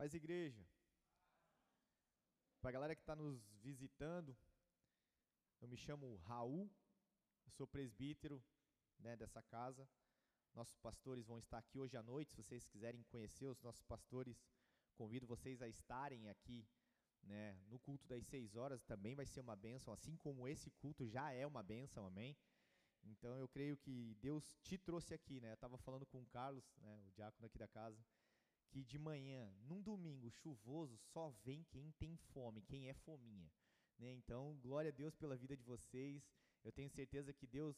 Paz Igreja. Para a galera que está nos visitando, eu me chamo Raul, sou presbítero né, dessa casa. Nossos pastores vão estar aqui hoje à noite. Se vocês quiserem conhecer os nossos pastores, convido vocês a estarem aqui né, no culto das seis horas. Também vai ser uma bênção, assim como esse culto já é uma bênção, amém? Então eu creio que Deus te trouxe aqui, né? Eu estava falando com o Carlos, né, o diácono aqui da casa, que de manhã, num domingo chuvoso, só vem quem tem fome, quem é fominha. Né? Então, glória a Deus pela vida de vocês. Eu tenho certeza que Deus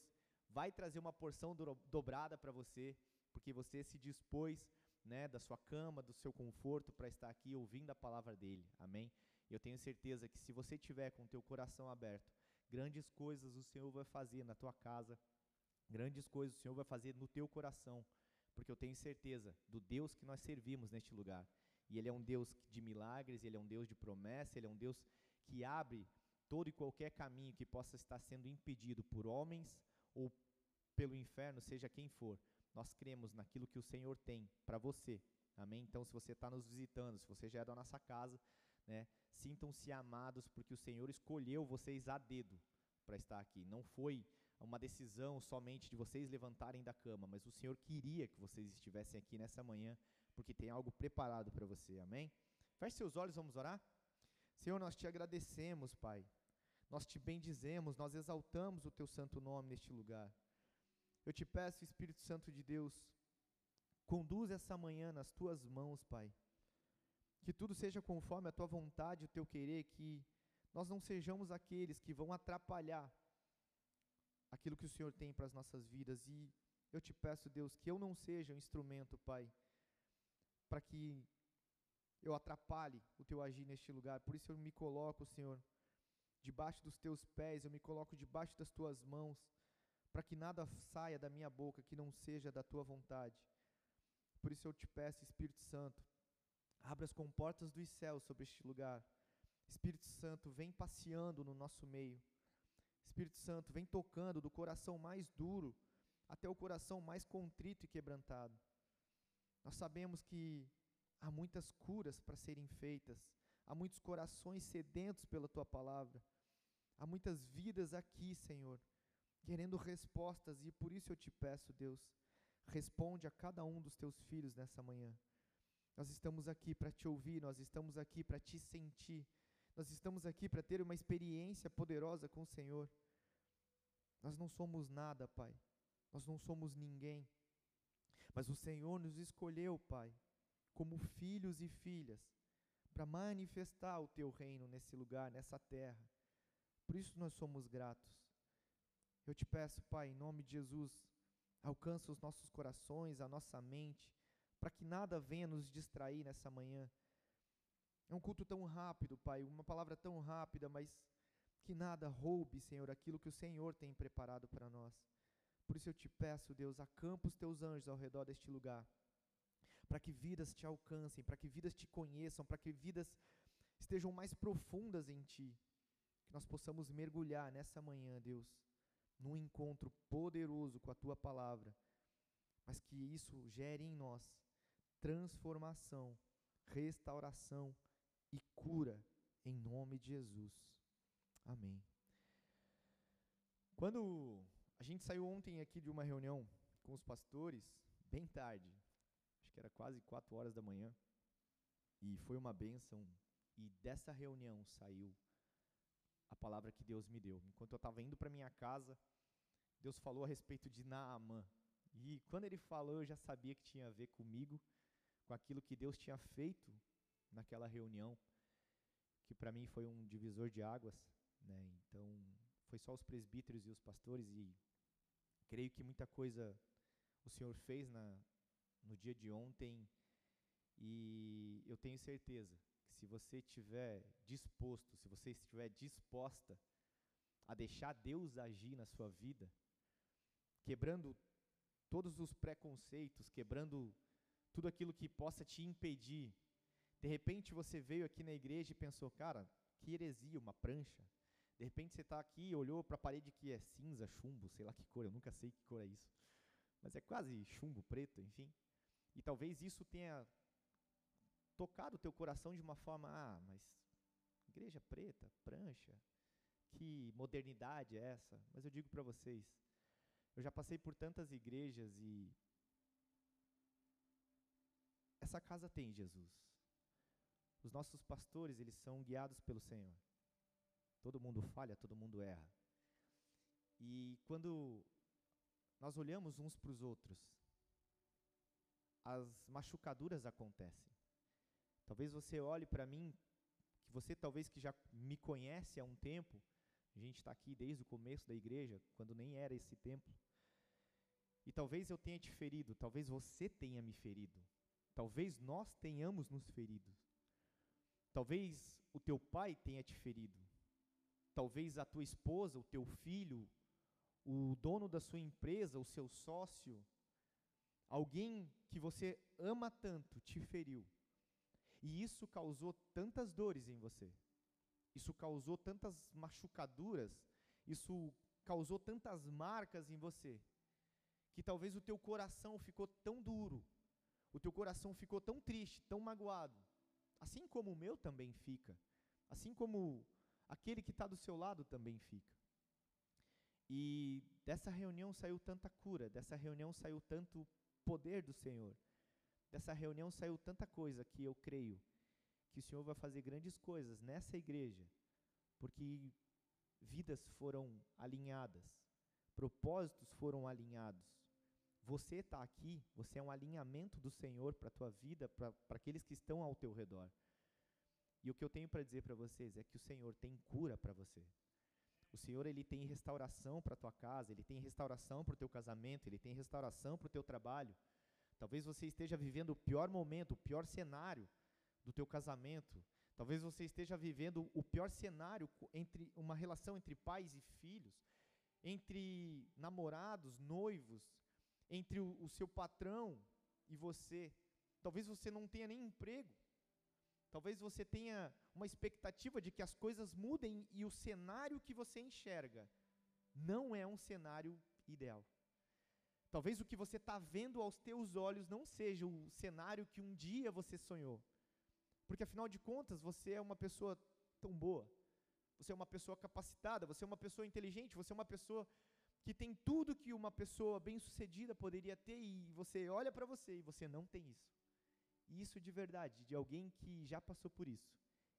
vai trazer uma porção do, dobrada para você, porque você se dispôs né, da sua cama, do seu conforto para estar aqui ouvindo a palavra dele. Amém? Eu tenho certeza que se você tiver com o teu coração aberto, grandes coisas o Senhor vai fazer na tua casa, grandes coisas o Senhor vai fazer no teu coração porque eu tenho certeza do Deus que nós servimos neste lugar. E Ele é um Deus de milagres, Ele é um Deus de promessa, Ele é um Deus que abre todo e qualquer caminho que possa estar sendo impedido por homens ou pelo inferno, seja quem for. Nós cremos naquilo que o Senhor tem para você. Amém? Então, se você está nos visitando, se você já é da nossa casa, né, sintam-se amados, porque o Senhor escolheu vocês a dedo para estar aqui. Não foi uma decisão somente de vocês levantarem da cama, mas o Senhor queria que vocês estivessem aqui nessa manhã, porque tem algo preparado para você, amém? Feche seus olhos, vamos orar? Senhor, nós te agradecemos, Pai. Nós te bendizemos, nós exaltamos o teu santo nome neste lugar. Eu te peço, Espírito Santo de Deus, conduz essa manhã nas tuas mãos, Pai. Que tudo seja conforme a tua vontade, o teu querer, que nós não sejamos aqueles que vão atrapalhar aquilo que o Senhor tem para as nossas vidas. E eu te peço, Deus, que eu não seja um instrumento, Pai, para que eu atrapalhe o teu agir neste lugar. Por isso eu me coloco, Senhor, debaixo dos teus pés, eu me coloco debaixo das tuas mãos, para que nada saia da minha boca que não seja da tua vontade. Por isso eu te peço, Espírito Santo, abra as comportas dos céus sobre este lugar. Espírito Santo, vem passeando no nosso meio. Espírito Santo, vem tocando do coração mais duro até o coração mais contrito e quebrantado. Nós sabemos que há muitas curas para serem feitas, há muitos corações sedentos pela tua palavra, há muitas vidas aqui, Senhor, querendo respostas, e por isso eu te peço, Deus, responde a cada um dos teus filhos nessa manhã. Nós estamos aqui para te ouvir, nós estamos aqui para te sentir. Nós estamos aqui para ter uma experiência poderosa com o Senhor. Nós não somos nada, Pai. Nós não somos ninguém. Mas o Senhor nos escolheu, Pai, como filhos e filhas, para manifestar o teu reino nesse lugar, nessa terra. Por isso nós somos gratos. Eu te peço, Pai, em nome de Jesus, alcança os nossos corações, a nossa mente, para que nada venha nos distrair nessa manhã é um culto tão rápido, Pai, uma palavra tão rápida, mas que nada roube, Senhor, aquilo que o Senhor tem preparado para nós. Por isso eu te peço, Deus, acampa os teus anjos ao redor deste lugar, para que vidas te alcancem, para que vidas te conheçam, para que vidas estejam mais profundas em ti. Que nós possamos mergulhar nessa manhã, Deus, num encontro poderoso com a tua palavra, mas que isso gere em nós transformação, restauração, e cura em nome de Jesus. Amém. Quando a gente saiu ontem aqui de uma reunião com os pastores, bem tarde, acho que era quase quatro horas da manhã, e foi uma bênção, e dessa reunião saiu a palavra que Deus me deu. Enquanto eu estava indo para minha casa, Deus falou a respeito de Naamã. E quando ele falou, eu já sabia que tinha a ver comigo, com aquilo que Deus tinha feito naquela reunião, que para mim foi um divisor de águas, né? Então, foi só os presbíteros e os pastores e creio que muita coisa o Senhor fez na no dia de ontem e eu tenho certeza que se você estiver disposto, se você estiver disposta a deixar Deus agir na sua vida, quebrando todos os preconceitos, quebrando tudo aquilo que possa te impedir de repente você veio aqui na igreja e pensou, cara, que heresia, uma prancha. De repente você está aqui e olhou para a parede que é cinza, chumbo, sei lá que cor, eu nunca sei que cor é isso. Mas é quase chumbo preto, enfim. E talvez isso tenha tocado o teu coração de uma forma, ah, mas igreja preta, prancha, que modernidade é essa? Mas eu digo para vocês, eu já passei por tantas igrejas e essa casa tem Jesus. Os nossos pastores, eles são guiados pelo Senhor. Todo mundo falha, todo mundo erra. E quando nós olhamos uns para os outros, as machucaduras acontecem. Talvez você olhe para mim, que você talvez que já me conhece há um tempo, a gente está aqui desde o começo da igreja, quando nem era esse templo. E talvez eu tenha te ferido, talvez você tenha me ferido. Talvez nós tenhamos nos ferido. Talvez o teu pai tenha te ferido. Talvez a tua esposa, o teu filho, o dono da sua empresa, o seu sócio, alguém que você ama tanto te feriu. E isso causou tantas dores em você. Isso causou tantas machucaduras, isso causou tantas marcas em você, que talvez o teu coração ficou tão duro, o teu coração ficou tão triste, tão magoado, assim como o meu também fica, assim como aquele que está do seu lado também fica. E dessa reunião saiu tanta cura, dessa reunião saiu tanto poder do Senhor, dessa reunião saiu tanta coisa que eu creio que o Senhor vai fazer grandes coisas nessa igreja, porque vidas foram alinhadas, propósitos foram alinhados. Você está aqui, você é um alinhamento do Senhor para a tua vida, para aqueles que estão ao teu redor. E o que eu tenho para dizer para vocês é que o Senhor tem cura para você. O Senhor ele tem restauração para a tua casa, ele tem restauração para o teu casamento, ele tem restauração para o teu trabalho. Talvez você esteja vivendo o pior momento, o pior cenário do teu casamento. Talvez você esteja vivendo o pior cenário entre uma relação entre pais e filhos, entre namorados, noivos, entre o, o seu patrão e você. Talvez você não tenha nem emprego. Talvez você tenha uma expectativa de que as coisas mudem e o cenário que você enxerga não é um cenário ideal. Talvez o que você está vendo aos teus olhos não seja o cenário que um dia você sonhou. Porque afinal de contas, você é uma pessoa tão boa. Você é uma pessoa capacitada, você é uma pessoa inteligente, você é uma pessoa que tem tudo que uma pessoa bem-sucedida poderia ter e você olha para você e você não tem isso. E isso de verdade, de alguém que já passou por isso,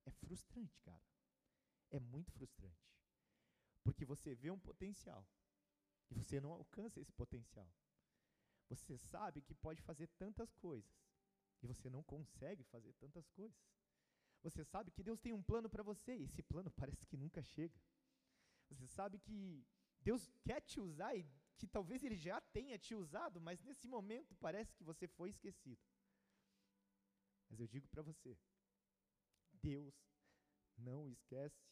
é frustrante, cara. É muito frustrante. Porque você vê um potencial e você não alcança esse potencial. Você sabe que pode fazer tantas coisas e você não consegue fazer tantas coisas. Você sabe que Deus tem um plano para você e esse plano parece que nunca chega. Você sabe que Deus quer te usar e que talvez Ele já tenha te usado, mas nesse momento parece que você foi esquecido. Mas eu digo para você: Deus não esquece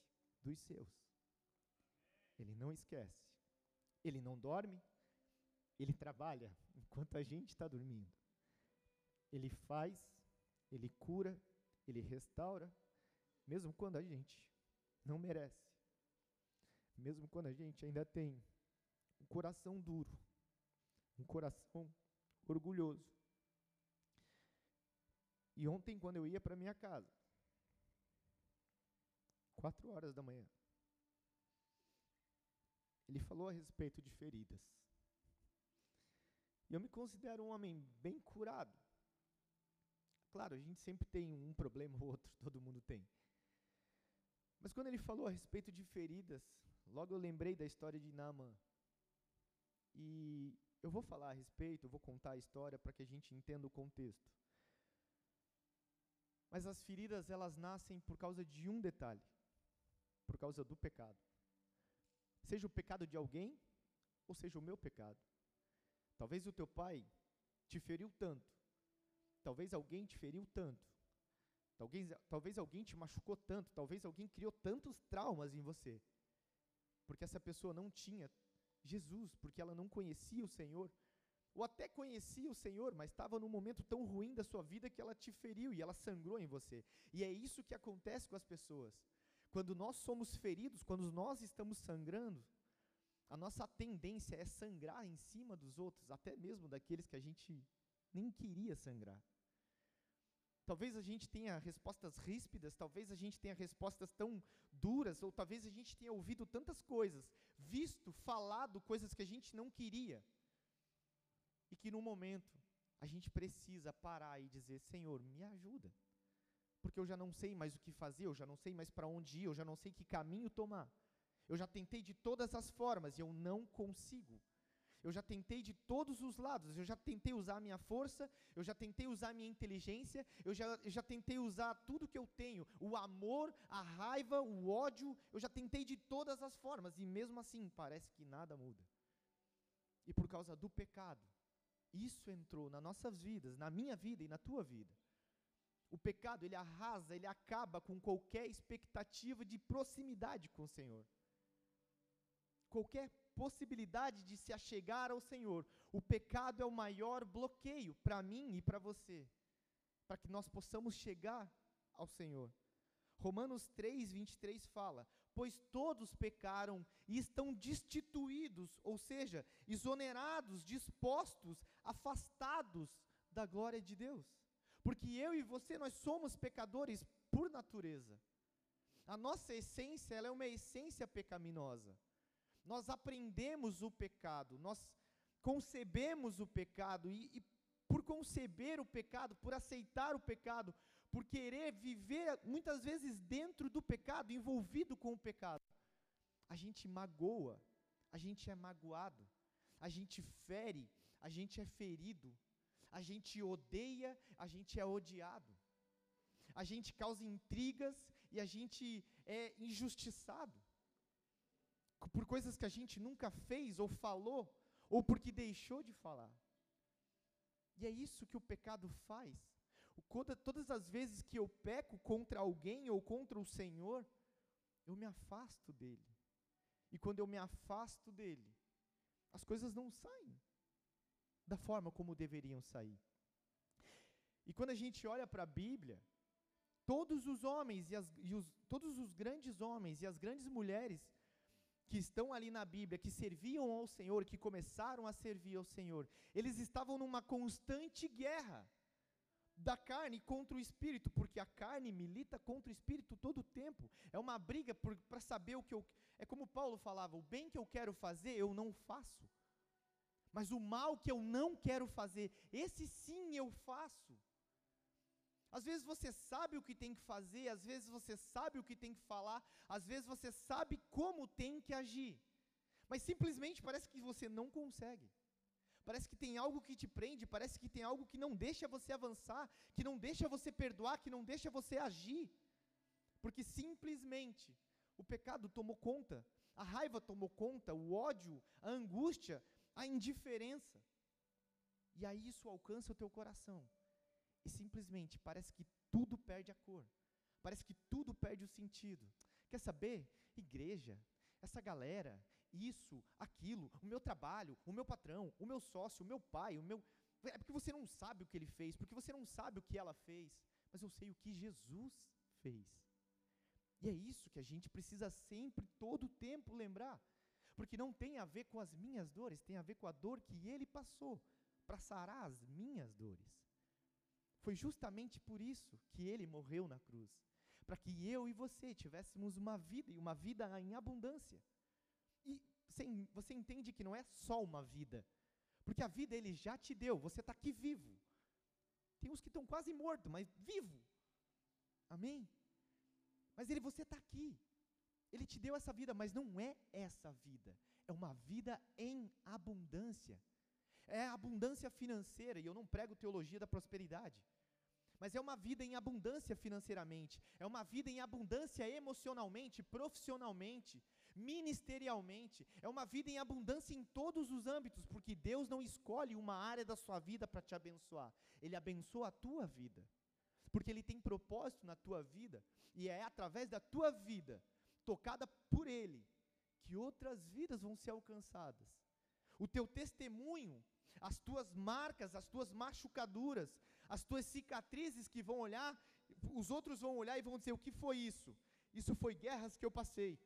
dos seus. Ele não esquece. Ele não dorme, ele trabalha enquanto a gente está dormindo. Ele faz, ele cura, ele restaura, mesmo quando a gente não merece. Mesmo quando a gente ainda tem um coração duro, um coração orgulhoso. E ontem, quando eu ia para minha casa, quatro horas da manhã, ele falou a respeito de feridas. E eu me considero um homem bem curado. Claro, a gente sempre tem um problema ou outro, todo mundo tem. Mas quando ele falou a respeito de feridas, logo eu lembrei da história de Naaman. E eu vou falar a respeito, eu vou contar a história para que a gente entenda o contexto. Mas as feridas, elas nascem por causa de um detalhe, por causa do pecado. Seja o pecado de alguém, ou seja o meu pecado. Talvez o teu pai te feriu tanto, Talvez alguém te feriu tanto. Talvez, talvez alguém te machucou tanto. Talvez alguém criou tantos traumas em você. Porque essa pessoa não tinha Jesus, porque ela não conhecia o Senhor. Ou até conhecia o Senhor, mas estava num momento tão ruim da sua vida que ela te feriu e ela sangrou em você. E é isso que acontece com as pessoas. Quando nós somos feridos, quando nós estamos sangrando, a nossa tendência é sangrar em cima dos outros, até mesmo daqueles que a gente nem queria sangrar. Talvez a gente tenha respostas ríspidas, talvez a gente tenha respostas tão duras, ou talvez a gente tenha ouvido tantas coisas, visto, falado coisas que a gente não queria, e que no momento a gente precisa parar e dizer: Senhor, me ajuda, porque eu já não sei mais o que fazer, eu já não sei mais para onde ir, eu já não sei que caminho tomar. Eu já tentei de todas as formas e eu não consigo. Eu já tentei de todos os lados. Eu já tentei usar a minha força, eu já tentei usar a minha inteligência, eu já, eu já tentei usar tudo que eu tenho, o amor, a raiva, o ódio. Eu já tentei de todas as formas e mesmo assim parece que nada muda. E por causa do pecado, isso entrou nas nossas vidas, na minha vida e na tua vida. O pecado, ele arrasa, ele acaba com qualquer expectativa de proximidade com o Senhor. Qualquer possibilidade de se achegar ao Senhor. O pecado é o maior bloqueio para mim e para você, para que nós possamos chegar ao Senhor. Romanos 3, 23 fala: Pois todos pecaram e estão destituídos, ou seja, exonerados, dispostos, afastados da glória de Deus. Porque eu e você, nós somos pecadores por natureza. A nossa essência, ela é uma essência pecaminosa. Nós aprendemos o pecado, nós concebemos o pecado e, e por conceber o pecado, por aceitar o pecado, por querer viver muitas vezes dentro do pecado, envolvido com o pecado, a gente magoa, a gente é magoado, a gente fere, a gente é ferido, a gente odeia, a gente é odiado, a gente causa intrigas e a gente é injustiçado por coisas que a gente nunca fez ou falou, ou porque deixou de falar. E é isso que o pecado faz. todas as vezes que eu peco contra alguém ou contra o Senhor, eu me afasto dele. E quando eu me afasto dele, as coisas não saem da forma como deveriam sair. E quando a gente olha para a Bíblia, todos os homens e, as, e os, todos os grandes homens e as grandes mulheres que estão ali na Bíblia, que serviam ao Senhor, que começaram a servir ao Senhor, eles estavam numa constante guerra da carne contra o espírito, porque a carne milita contra o espírito todo o tempo. É uma briga para saber o que eu. É como Paulo falava: o bem que eu quero fazer, eu não faço. Mas o mal que eu não quero fazer, esse sim eu faço. Às vezes você sabe o que tem que fazer, às vezes você sabe o que tem que falar, às vezes você sabe como tem que agir, mas simplesmente parece que você não consegue. Parece que tem algo que te prende, parece que tem algo que não deixa você avançar, que não deixa você perdoar, que não deixa você agir. Porque simplesmente o pecado tomou conta, a raiva tomou conta, o ódio, a angústia, a indiferença. E aí isso alcança o teu coração e simplesmente parece que tudo perde a cor, parece que tudo perde o sentido. Quer saber? Igreja, essa galera, isso, aquilo, o meu trabalho, o meu patrão, o meu sócio, o meu pai, o meu. É porque você não sabe o que ele fez, porque você não sabe o que ela fez, mas eu sei o que Jesus fez. E é isso que a gente precisa sempre, todo o tempo, lembrar. Porque não tem a ver com as minhas dores, tem a ver com a dor que ele passou para sarar as minhas dores. Foi justamente por isso que ele morreu na cruz para que eu e você tivéssemos uma vida e uma vida em abundância. E você entende que não é só uma vida, porque a vida ele já te deu, você está aqui vivo. Tem uns que estão quase mortos, mas vivo. Amém? Mas ele, você está aqui. Ele te deu essa vida, mas não é essa vida. É uma vida em abundância é abundância financeira, e eu não prego teologia da prosperidade. Mas é uma vida em abundância financeiramente, é uma vida em abundância emocionalmente, profissionalmente, ministerialmente, é uma vida em abundância em todos os âmbitos, porque Deus não escolhe uma área da sua vida para te abençoar, Ele abençoa a tua vida, porque Ele tem propósito na tua vida, e é através da tua vida, tocada por Ele, que outras vidas vão ser alcançadas. O teu testemunho as tuas marcas, as tuas machucaduras, as tuas cicatrizes que vão olhar, os outros vão olhar e vão dizer: o que foi isso? Isso foi guerras que eu passei.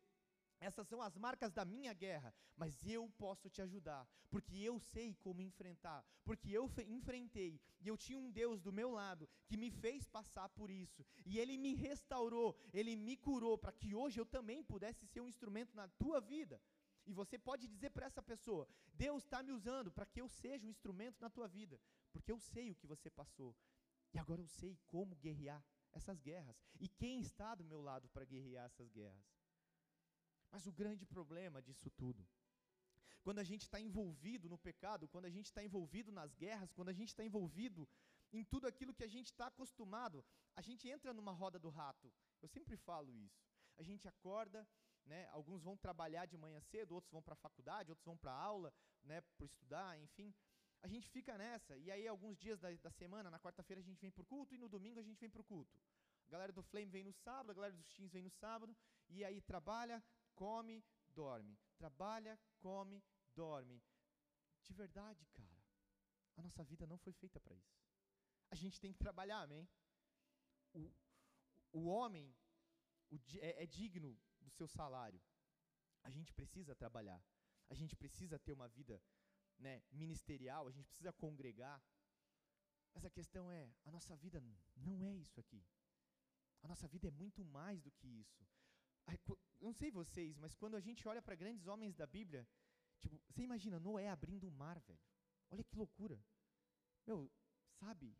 Essas são as marcas da minha guerra, mas eu posso te ajudar, porque eu sei como enfrentar, porque eu enfrentei e eu tinha um Deus do meu lado que me fez passar por isso, e ele me restaurou, ele me curou para que hoje eu também pudesse ser um instrumento na tua vida. E você pode dizer para essa pessoa: Deus está me usando para que eu seja um instrumento na tua vida, porque eu sei o que você passou, e agora eu sei como guerrear essas guerras, e quem está do meu lado para guerrear essas guerras. Mas o grande problema disso tudo, quando a gente está envolvido no pecado, quando a gente está envolvido nas guerras, quando a gente está envolvido em tudo aquilo que a gente está acostumado, a gente entra numa roda do rato. Eu sempre falo isso. A gente acorda, né, alguns vão trabalhar de manhã cedo, outros vão para a faculdade, outros vão para aula, né, para estudar, enfim. A gente fica nessa, e aí alguns dias da, da semana, na quarta-feira a gente vem para o culto, e no domingo a gente vem para o culto. A galera do Flame vem no sábado, a galera dos Teams vem no sábado, e aí trabalha, come, dorme. Trabalha, come, dorme. De verdade, cara, a nossa vida não foi feita para isso. A gente tem que trabalhar, amém? O, o homem o, é, é digno do seu salário. A gente precisa trabalhar. A gente precisa ter uma vida né, ministerial, a gente precisa congregar. Mas a questão é, a nossa vida não é isso aqui. A nossa vida é muito mais do que isso não sei vocês, mas quando a gente olha para grandes homens da Bíblia, tipo, você imagina Noé abrindo o mar, velho. Olha que loucura. Meu, sabe?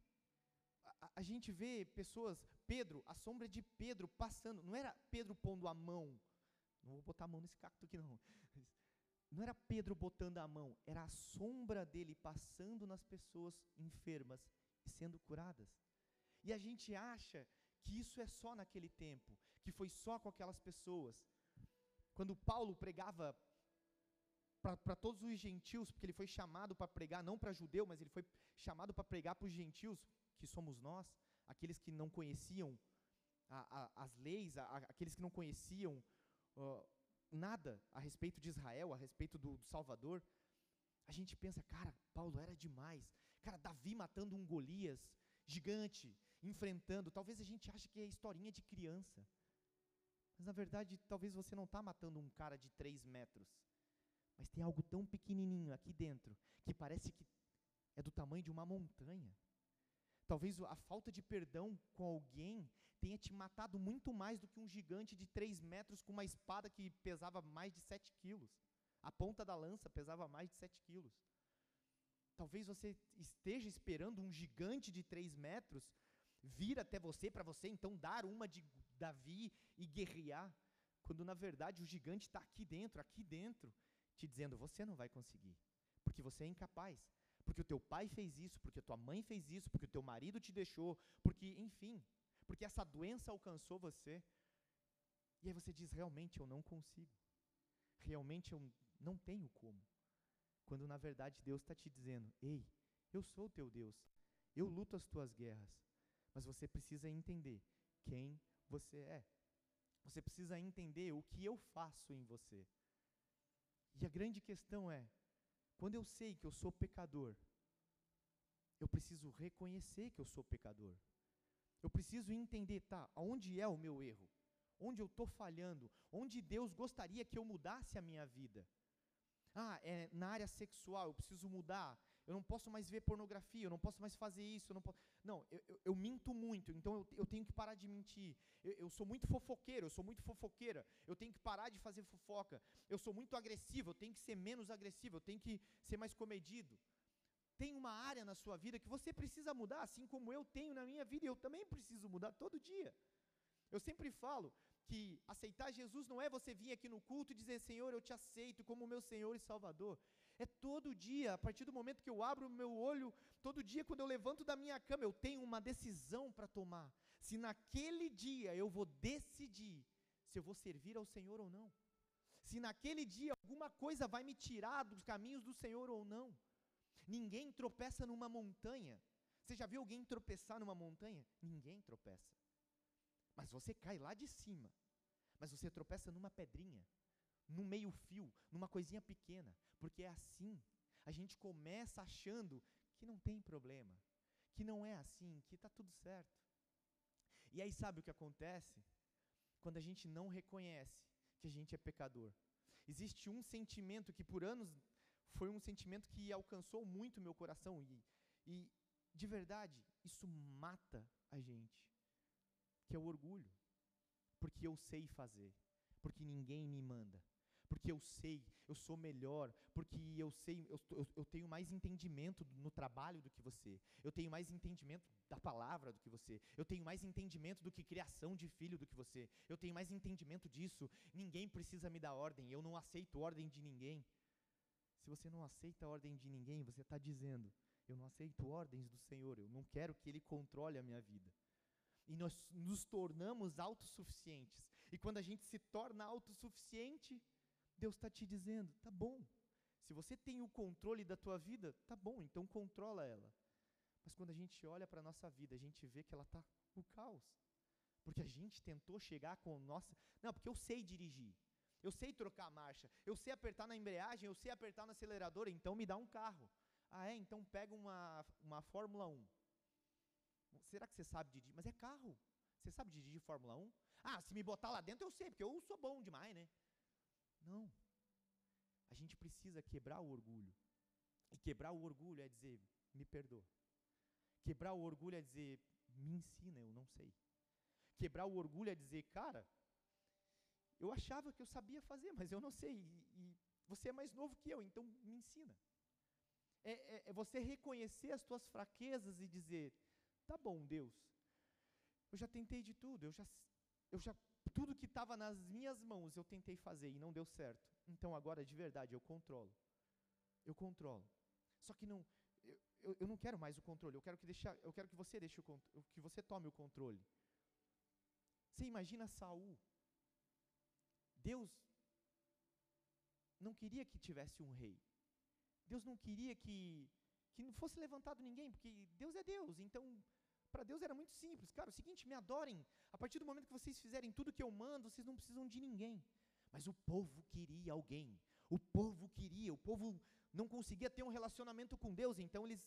A, a, gente vê pessoas, Pedro, a sombra de Pedro passando, não era Pedro pondo a mão. Não vou botar a mão nesse cacto aqui não. Não era Pedro botando a mão, era a sombra dele passando nas pessoas enfermas e sendo curadas. E a gente acha que isso é só naquele tempo, que foi só com aquelas pessoas. Quando Paulo pregava para todos os gentios, porque ele foi chamado para pregar não para judeu, mas ele foi chamado para pregar para os gentios, que somos nós, aqueles que não conheciam a, a, as leis, a, aqueles que não conheciam uh, nada a respeito de Israel, a respeito do, do Salvador. A gente pensa, cara, Paulo era demais. Cara, Davi matando um Golias gigante, enfrentando. Talvez a gente ache que é historinha de criança. Mas na verdade, talvez você não está matando um cara de 3 metros. Mas tem algo tão pequenininho aqui dentro que parece que é do tamanho de uma montanha. Talvez a falta de perdão com alguém tenha te matado muito mais do que um gigante de 3 metros com uma espada que pesava mais de 7 quilos. A ponta da lança pesava mais de 7 quilos. Talvez você esteja esperando um gigante de 3 metros vir até você para você então dar uma de Davi e guerrear, quando na verdade o gigante está aqui dentro, aqui dentro, te dizendo: você não vai conseguir, porque você é incapaz, porque o teu pai fez isso, porque tua mãe fez isso, porque o teu marido te deixou, porque, enfim, porque essa doença alcançou você. E aí você diz: realmente eu não consigo, realmente eu não tenho como. Quando na verdade Deus está te dizendo: ei, eu sou o teu Deus, eu luto as tuas guerras, mas você precisa entender quem você é. Você precisa entender o que eu faço em você. E a grande questão é: quando eu sei que eu sou pecador, eu preciso reconhecer que eu sou pecador. Eu preciso entender, tá, aonde é o meu erro? Onde eu estou falhando? Onde Deus gostaria que eu mudasse a minha vida? Ah, é na área sexual, eu preciso mudar eu não posso mais ver pornografia, eu não posso mais fazer isso, eu não posso. Não, eu, eu, eu minto muito, então eu, eu, tenho que parar de mentir. Eu, sou muito fofoqueiro, eu sou muito fofoqueira, eu tenho que parar de fazer fofoca. Eu sou muito agressivo, eu tenho que ser menos agressivo, eu tenho que ser mais comedido. Tem uma área na sua vida que você precisa mudar, assim como eu tenho na minha vida, e eu também preciso mudar todo dia. Eu sempre falo que aceitar Jesus não é você vir aqui no culto e dizer, Senhor, eu te aceito como meu Senhor e Salvador. É todo dia, a partir do momento que eu abro o meu olho, todo dia quando eu levanto da minha cama, eu tenho uma decisão para tomar. Se naquele dia eu vou decidir se eu vou servir ao Senhor ou não. Se naquele dia alguma coisa vai me tirar dos caminhos do Senhor ou não. Ninguém tropeça numa montanha. Você já viu alguém tropeçar numa montanha? Ninguém tropeça. Mas você cai lá de cima. Mas você tropeça numa pedrinha num meio-fio, numa coisinha pequena, porque é assim. A gente começa achando que não tem problema, que não é assim, que está tudo certo. E aí sabe o que acontece? Quando a gente não reconhece que a gente é pecador. Existe um sentimento que por anos foi um sentimento que alcançou muito meu coração e, e de verdade, isso mata a gente, que é o orgulho. Porque eu sei fazer, porque ninguém me manda, porque eu sei, eu sou melhor, porque eu sei, eu, eu, eu, tenho mais entendimento no trabalho do que você, eu tenho mais entendimento da palavra do que você, eu tenho mais entendimento do que criação de filho do que você, eu tenho mais entendimento disso, ninguém precisa me dar ordem, eu não aceito ordem de ninguém. Se você não aceita a ordem de ninguém, você está dizendo, eu não aceito ordens do Senhor, eu não quero que Ele controle a minha vida. E nós nos tornamos autossuficientes. E quando a gente se torna autossuficiente, Deus está te dizendo, tá bom. Se você tem o controle da tua vida, tá bom, então controla ela. Mas quando a gente olha para a nossa vida, a gente vê que ela está o caos. Porque a gente tentou chegar com nossa. Não, porque eu sei dirigir. Eu sei trocar a marcha. Eu sei apertar na embreagem. Eu sei apertar no acelerador. Então me dá um carro. Ah, é? Então pega uma, uma Fórmula 1. Será que você sabe dirigir? Mas é carro. Você sabe dirigir Fórmula 1? Ah, se me botar lá dentro eu sei, porque eu sou bom demais, né? Não. A gente precisa quebrar o orgulho. E quebrar o orgulho é dizer, me perdoa. Quebrar o orgulho é dizer, me ensina, eu não sei. Quebrar o orgulho é dizer, cara, eu achava que eu sabia fazer, mas eu não sei. E, e você é mais novo que eu, então me ensina. É, é, é você reconhecer as tuas fraquezas e dizer, tá bom, Deus, eu já tentei de tudo, eu já, eu já tudo que estava nas minhas mãos eu tentei fazer e não deu certo. Então agora de verdade eu controlo. Eu controlo. Só que não, eu, eu, eu não quero mais o controle. Eu quero que deixar, eu quero que você deixe o que você tome o controle. Você imagina Saul? Deus não queria que tivesse um rei. Deus não queria que que não fosse levantado ninguém, porque Deus é Deus. Então para Deus era muito simples. Cara, é o seguinte, me adorem. A partir do momento que vocês fizerem tudo que eu mando, vocês não precisam de ninguém. Mas o povo queria alguém. O povo queria, o povo não conseguia ter um relacionamento com Deus, então eles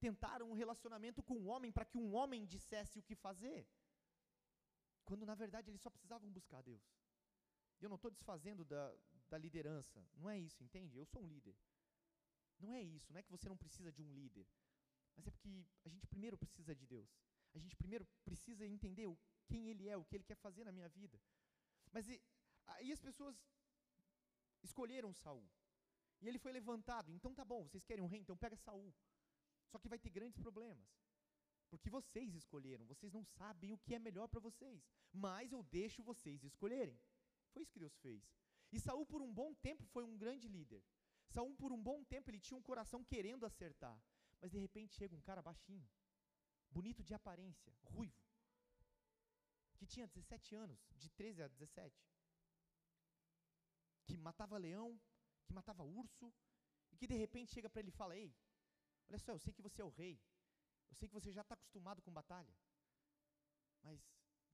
tentaram um relacionamento com um homem para que um homem dissesse o que fazer. Quando na verdade eles só precisavam buscar Deus. Eu não estou desfazendo da, da liderança, não é isso, entende? Eu sou um líder. Não é isso, não é que você não precisa de um líder, mas é porque a gente primeiro precisa de Deus. A gente primeiro precisa entender o, quem Ele é, o que Ele quer fazer na minha vida. Mas e, aí as pessoas escolheram Saul. E ele foi levantado. Então tá bom, vocês querem um rei, então pega Saul. Só que vai ter grandes problemas. Porque vocês escolheram, vocês não sabem o que é melhor para vocês. Mas eu deixo vocês escolherem. Foi isso que Deus fez. E Saul por um bom tempo foi um grande líder. Saul por um bom tempo ele tinha um coração querendo acertar. Mas de repente chega um cara baixinho, bonito de aparência, ruivo, que tinha 17 anos, de 13 a 17, que matava leão, que matava urso, e que de repente chega para ele e fala: Ei, olha só, eu sei que você é o rei, eu sei que você já está acostumado com batalha, mas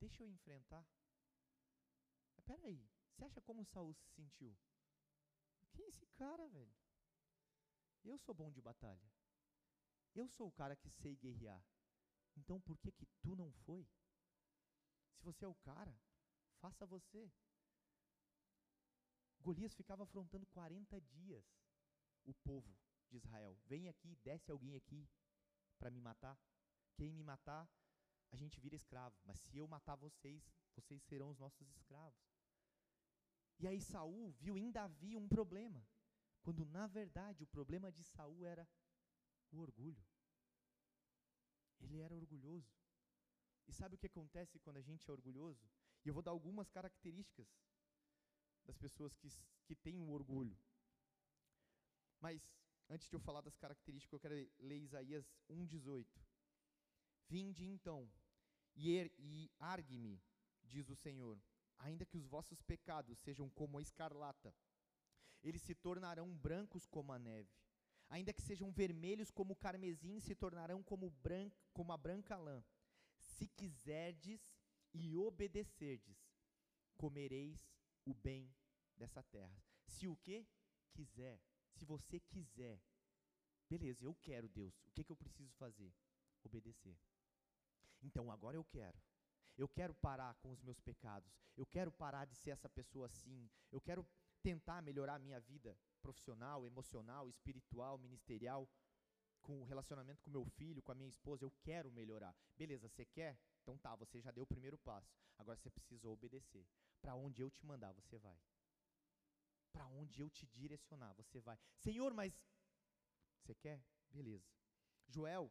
deixa eu enfrentar. Espera aí, você acha como Saul se sentiu? Quem é esse cara, velho? Eu sou bom de batalha. Eu sou o cara que sei guerrear. Então por que que tu não foi? Se você é o cara, faça você. Golias ficava afrontando 40 dias o povo de Israel. Vem aqui, desce alguém aqui para me matar. Quem me matar, a gente vira escravo. Mas se eu matar vocês, vocês serão os nossos escravos. E aí Saul viu em Davi um problema, quando na verdade o problema de Saul era o orgulho. Ele era orgulhoso. E sabe o que acontece quando a gente é orgulhoso? E eu vou dar algumas características das pessoas que, que têm o orgulho. Mas, antes de eu falar das características, eu quero ler Isaías 1,18. Vinde então, e, er, e argue-me, diz o Senhor, ainda que os vossos pecados sejam como a escarlata, eles se tornarão brancos como a neve ainda que sejam vermelhos como o carmesim, se tornarão como, branco, como a branca lã. Se quiserdes e obedecerdes, comereis o bem dessa terra. Se o que? Quiser. Se você quiser. Beleza, eu quero, Deus. O que, que eu preciso fazer? Obedecer. Então agora eu quero. Eu quero parar com os meus pecados. Eu quero parar de ser essa pessoa assim. Eu quero tentar melhorar a minha vida profissional, emocional, espiritual, ministerial, com o relacionamento com meu filho, com a minha esposa. Eu quero melhorar. Beleza, você quer? Então tá, você já deu o primeiro passo. Agora você precisa obedecer. Para onde eu te mandar, você vai. Para onde eu te direcionar, você vai. Senhor, mas você quer? Beleza. Joel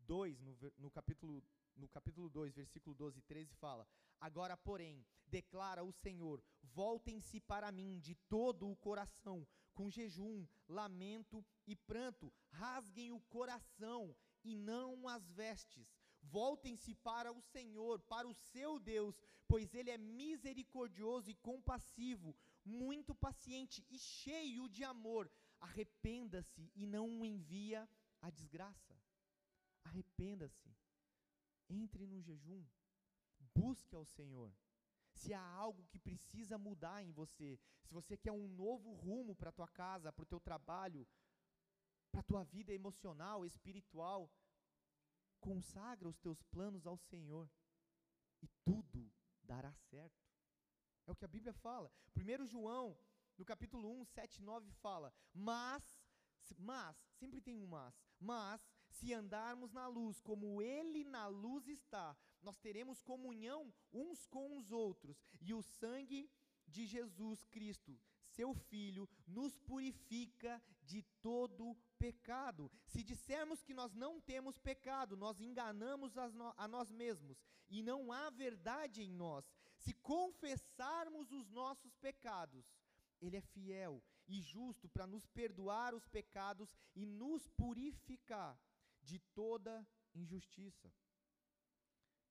2, no, no capítulo no capítulo 2, versículo 12 e 13 fala: Agora, porém, declara o Senhor: voltem-se para mim de todo o coração, com jejum, lamento e pranto, rasguem o coração e não as vestes. Voltem-se para o Senhor, para o seu Deus, pois ele é misericordioso e compassivo, muito paciente e cheio de amor. Arrependa-se e não envia a desgraça. Arrependa-se. Entre no jejum. Busque ao Senhor. Se há algo que precisa mudar em você, se você quer um novo rumo para a tua casa, para o teu trabalho, para a tua vida emocional, espiritual, consagra os teus planos ao Senhor e tudo dará certo. É o que a Bíblia fala. 1 João, no capítulo 1, 7 9 fala: "Mas, mas, sempre tem um mas, mas se andarmos na luz, como Ele na luz está, nós teremos comunhão uns com os outros, e o sangue de Jesus Cristo, seu Filho, nos purifica de todo pecado. Se dissermos que nós não temos pecado, nós enganamos no, a nós mesmos, e não há verdade em nós. Se confessarmos os nossos pecados, Ele é fiel e justo para nos perdoar os pecados e nos purificar de toda injustiça.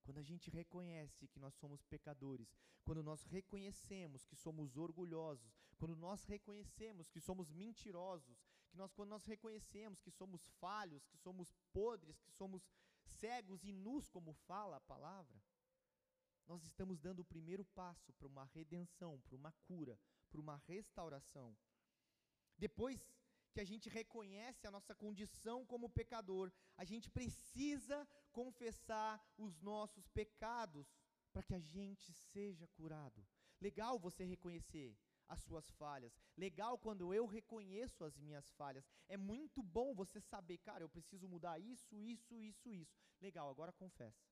Quando a gente reconhece que nós somos pecadores, quando nós reconhecemos que somos orgulhosos, quando nós reconhecemos que somos mentirosos, que nós quando nós reconhecemos que somos falhos, que somos podres, que somos cegos e nus, como fala a palavra, nós estamos dando o primeiro passo para uma redenção, para uma cura, para uma restauração. Depois que a gente reconhece a nossa condição como pecador, a gente precisa confessar os nossos pecados para que a gente seja curado. Legal você reconhecer as suas falhas. Legal quando eu reconheço as minhas falhas. É muito bom você saber, cara, eu preciso mudar isso, isso, isso, isso. Legal, agora confessa.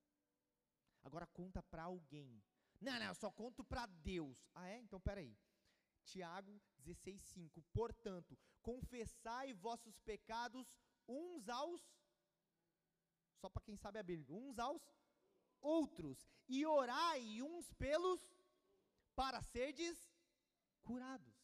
Agora conta para alguém. Não, não, eu só conto para Deus. Ah, é? Então peraí. Tiago 16,5. Portanto, confessai vossos pecados uns aos. Só para quem sabe a Bíblia. Uns aos outros. E orai uns pelos. Para serdes curados.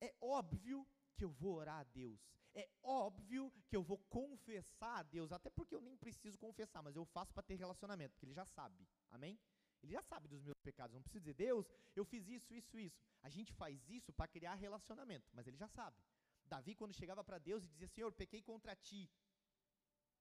É óbvio que eu vou orar a Deus. É óbvio que eu vou confessar a Deus. Até porque eu nem preciso confessar, mas eu faço para ter relacionamento, porque Ele já sabe. Amém? Ele já sabe dos meus pecados. Não preciso dizer, Deus, eu fiz isso, isso, isso. A gente faz isso para criar relacionamento, mas ele já sabe. Davi, quando chegava para Deus e dizia, Senhor, pequei contra ti.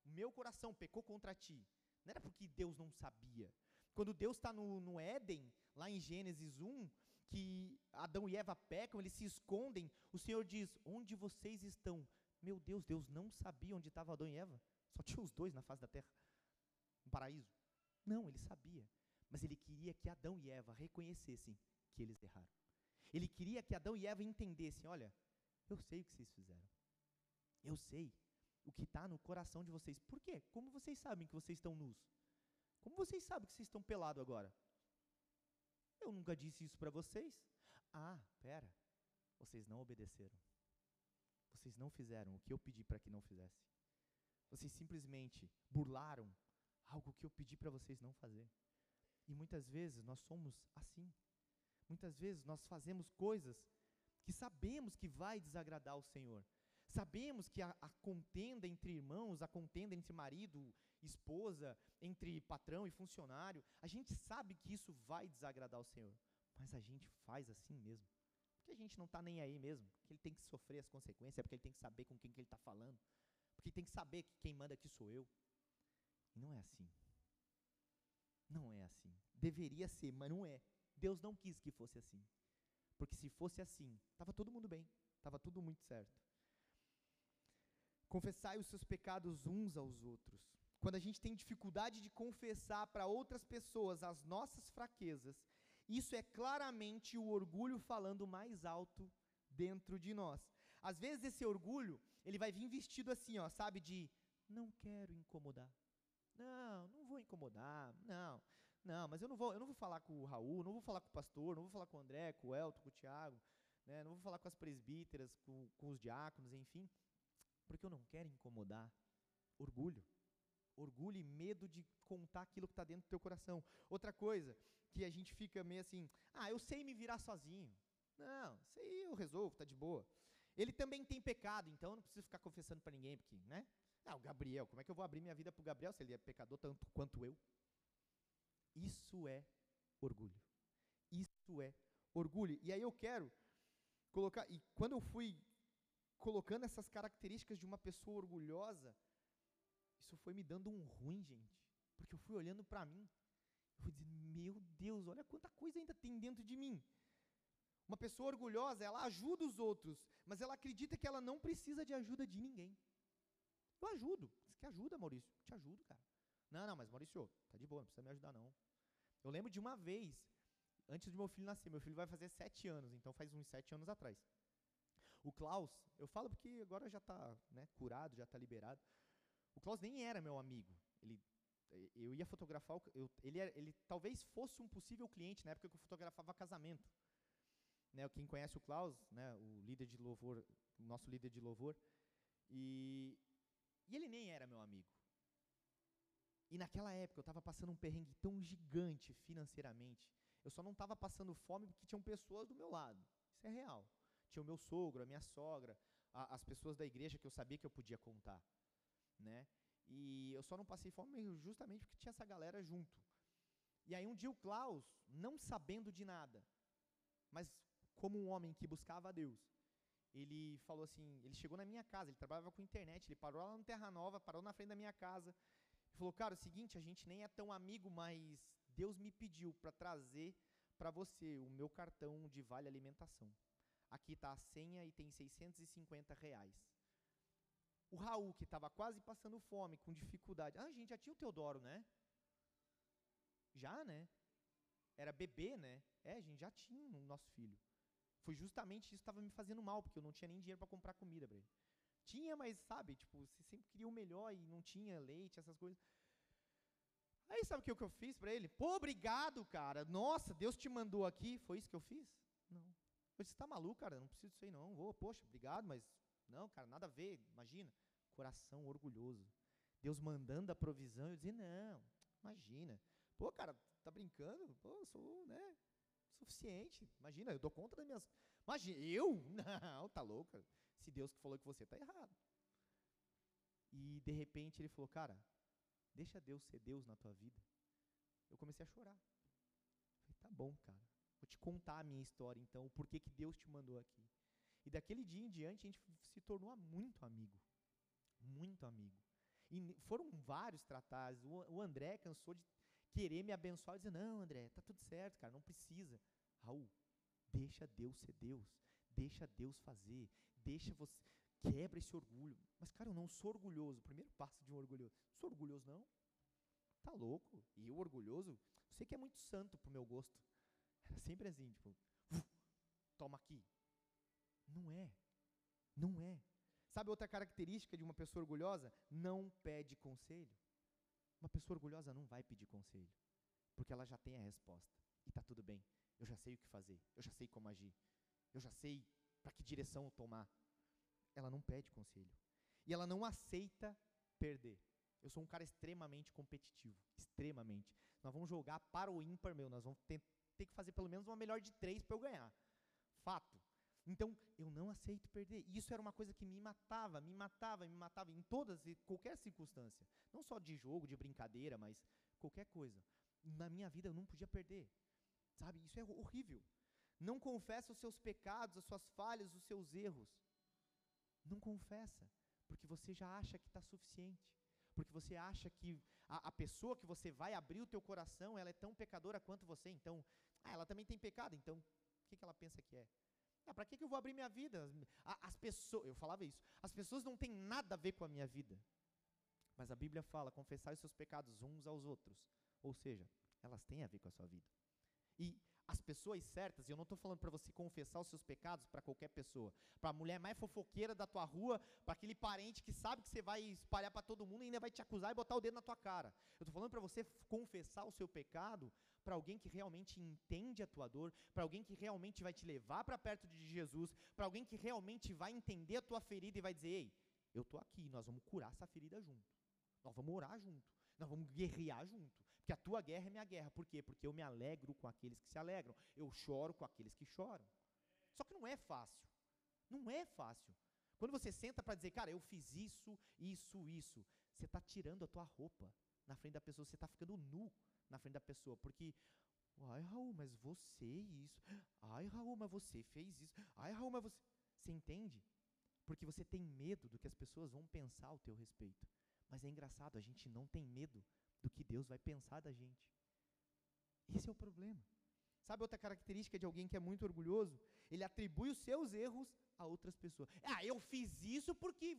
O meu coração pecou contra ti. Não era porque Deus não sabia. Quando Deus está no, no Éden, lá em Gênesis 1, que Adão e Eva pecam, eles se escondem, o Senhor diz: Onde vocês estão? Meu Deus, Deus não sabia onde estava Adão e Eva. Só tinha os dois na face da terra. No paraíso. Não, ele sabia. Mas ele queria que Adão e Eva reconhecessem que eles erraram. Ele queria que Adão e Eva entendessem: olha, eu sei o que vocês fizeram. Eu sei o que está no coração de vocês. Por quê? Como vocês sabem que vocês estão nus? Como vocês sabem que vocês estão pelados agora? Eu nunca disse isso para vocês. Ah, pera. Vocês não obedeceram. Vocês não fizeram o que eu pedi para que não fizessem. Vocês simplesmente burlaram algo que eu pedi para vocês não fazer. E muitas vezes nós somos assim. Muitas vezes nós fazemos coisas que sabemos que vai desagradar o Senhor. Sabemos que a, a, contenda entre irmãos, a contenda entre marido, esposa, entre patrão e funcionário, a gente sabe que isso vai desagradar o Senhor. Mas a gente faz assim mesmo. Porque a gente não está nem aí mesmo. Porque ele tem que sofrer as consequências, é porque ele tem que saber com quem que ele está falando. Porque ele tem que saber que quem manda aqui sou eu. E não é assim. Não é assim. Deveria ser, mas não é. Deus não quis que fosse assim. Porque se fosse assim, estava todo mundo bem, estava tudo muito certo. Confessai os seus pecados uns aos outros. quando a gente tem dificuldade de confessar para outras pessoas as nossas fraquezas, isso é claramente o orgulho falando mais alto dentro de nós. Às vezes esse orgulho, ele vai vir vestido assim, ó, sabe, de não quero incomodar. Não, não vou incomodar. Não. Não, mas eu não vou, eu não vou falar com o Raul, não vou falar com o pastor, não vou falar com o André, com o Elton, com o Tiago, né? Não vou falar com as presbíteras, com, com os diáconos, enfim, porque eu não quero incomodar. Orgulho. Orgulho e medo de contar aquilo que está dentro do teu coração. Outra coisa, que a gente fica meio assim, ah, eu sei me virar sozinho. Não, isso aí eu resolvo, tá de boa. Ele também tem pecado, então eu não preciso ficar confessando para ninguém, porque, né? Ah, o Gabriel, como é que eu vou abrir minha vida para o Gabriel se ele é pecador tanto quanto eu? Isso é orgulho. Isso é orgulho. E aí eu quero colocar, e quando eu fui colocando essas características de uma pessoa orgulhosa, isso foi me dando um ruim, gente. Porque eu fui olhando para mim, eu fui dizendo, meu Deus, olha quanta coisa ainda tem dentro de mim. Uma pessoa orgulhosa, ela ajuda os outros, mas ela acredita que ela não precisa de ajuda de ninguém. Eu ajudo. Você quer ajuda, Maurício? Te ajudo, cara. Não, não, mas Maurício, tá de boa, não precisa me ajudar, não. Eu lembro de uma vez, antes do meu filho nascer, meu filho vai fazer sete anos, então faz uns sete anos atrás. O Klaus, eu falo porque agora já está né, curado, já está liberado. O Klaus nem era meu amigo. Ele, eu ia fotografar, eu, ele, era, ele talvez fosse um possível cliente na época que eu fotografava casamento. Né, quem conhece o Klaus, né, o líder de louvor, nosso líder de louvor, e, e ele nem era meu amigo. E naquela época eu estava passando um perrengue tão gigante financeiramente. Eu só não estava passando fome porque tinham pessoas do meu lado. Isso é real. Tinha o meu sogro, a minha sogra, a, as pessoas da igreja que eu sabia que eu podia contar, né? E eu só não passei fome justamente porque tinha essa galera junto. E aí um dia o Klaus, não sabendo de nada, mas como um homem que buscava a Deus, ele falou assim, ele chegou na minha casa, ele trabalhava com internet, ele parou lá no Terra Nova, parou na frente da minha casa, e falou, cara, é o seguinte, a gente nem é tão amigo, mas Deus me pediu para trazer para você o meu cartão de vale alimentação. Aqui está a senha e tem 650 reais. O Raul, que estava quase passando fome, com dificuldade. Ah, gente já tinha o Teodoro, né? Já, né? Era bebê, né? É, a gente já tinha o nosso filho. Foi justamente isso que estava me fazendo mal, porque eu não tinha nem dinheiro para comprar comida para ele. Tinha, mas sabe, tipo, você sempre queria o melhor e não tinha leite, essas coisas. Aí sabe o que eu fiz para ele? Pô, obrigado, cara. Nossa, Deus te mandou aqui. Foi isso que eu fiz? Não. Eu disse, tá maluco, cara? Não preciso disso aí, não. Vou, poxa, obrigado, mas não, cara, nada a ver. Imagina. Coração orgulhoso. Deus mandando a provisão. Eu dizia, não, imagina. Pô, cara, tá brincando? Pô, sou, né? Suficiente. Imagina, eu dou conta das minhas. Imagina, eu? Não, tá louco. Se Deus que falou que você tá errado. E de repente ele falou, cara, deixa Deus ser Deus na tua vida. Eu comecei a chorar. Falei, tá bom, cara. Vou te contar a minha história, então, o porquê que Deus te mandou aqui. E daquele dia em diante a gente se tornou muito amigo. Muito amigo. E foram vários tratados. O André cansou de querer me abençoar e dizer: Não, André, tá tudo certo, cara, não precisa. Raul, deixa Deus ser Deus. Deixa Deus fazer. Deixa você. Quebra esse orgulho. Mas, cara, eu não sou orgulhoso. O primeiro passo de um orgulhoso. Não sou orgulhoso, não. Tá louco? E eu, orgulhoso, sei que é muito santo pro meu gosto. Era sempre assim, tipo, toma aqui. Não é. Não é. Sabe outra característica de uma pessoa orgulhosa? Não pede conselho. Uma pessoa orgulhosa não vai pedir conselho, porque ela já tem a resposta. E está tudo bem. Eu já sei o que fazer. Eu já sei como agir. Eu já sei para que direção tomar. Ela não pede conselho. E ela não aceita perder. Eu sou um cara extremamente competitivo. Extremamente. Nós vamos jogar para o ímpar, meu. Nós vamos ter, ter que fazer pelo menos uma melhor de três para eu ganhar. Então, eu não aceito perder. Isso era uma coisa que me matava, me matava, me matava em todas e qualquer circunstância. Não só de jogo, de brincadeira, mas qualquer coisa. Na minha vida eu não podia perder. Sabe? Isso é horrível. Não confessa os seus pecados, as suas falhas, os seus erros. Não confessa, porque você já acha que está suficiente. Porque você acha que a, a, pessoa que você vai abrir o teu coração, ela é tão pecadora quanto você. Então, ah, ela também tem pecado. Então, o que, que ela pensa que é? Ah, para que, que eu vou abrir minha vida? As pessoas, eu falava isso. As pessoas não têm nada a ver com a minha vida. Mas a Bíblia fala: confessar os seus pecados uns aos outros. Ou seja, elas têm a ver com a sua vida. E as pessoas certas, e eu não estou falando para você confessar os seus pecados para qualquer pessoa, para a mulher mais fofoqueira da tua rua, para aquele parente que sabe que você vai espalhar para todo mundo e ainda vai te acusar e botar o dedo na tua cara. Eu estou falando para você confessar o seu pecado para alguém que realmente entende a tua dor, para alguém que realmente vai te levar para perto de Jesus, para alguém que realmente vai entender a tua ferida e vai dizer: ei, eu estou aqui, nós vamos curar essa ferida junto, nós vamos orar junto, nós vamos guerrear junto. Porque a tua guerra é minha guerra. Por quê? Porque eu me alegro com aqueles que se alegram. Eu choro com aqueles que choram. Só que não é fácil. Não é fácil. Quando você senta para dizer, cara, eu fiz isso, isso, isso, você está tirando a tua roupa na frente da pessoa, você está ficando nu na frente da pessoa, porque, ai Raul, mas você isso, ai Raul, mas você fez isso, ai Raul, mas você. Você entende? Porque você tem medo do que as pessoas vão pensar ao teu respeito. Mas é engraçado, a gente não tem medo do que Deus vai pensar da gente. Esse é o problema. Sabe outra característica de alguém que é muito orgulhoso? Ele atribui os seus erros a outras pessoas. Ah, eu fiz isso porque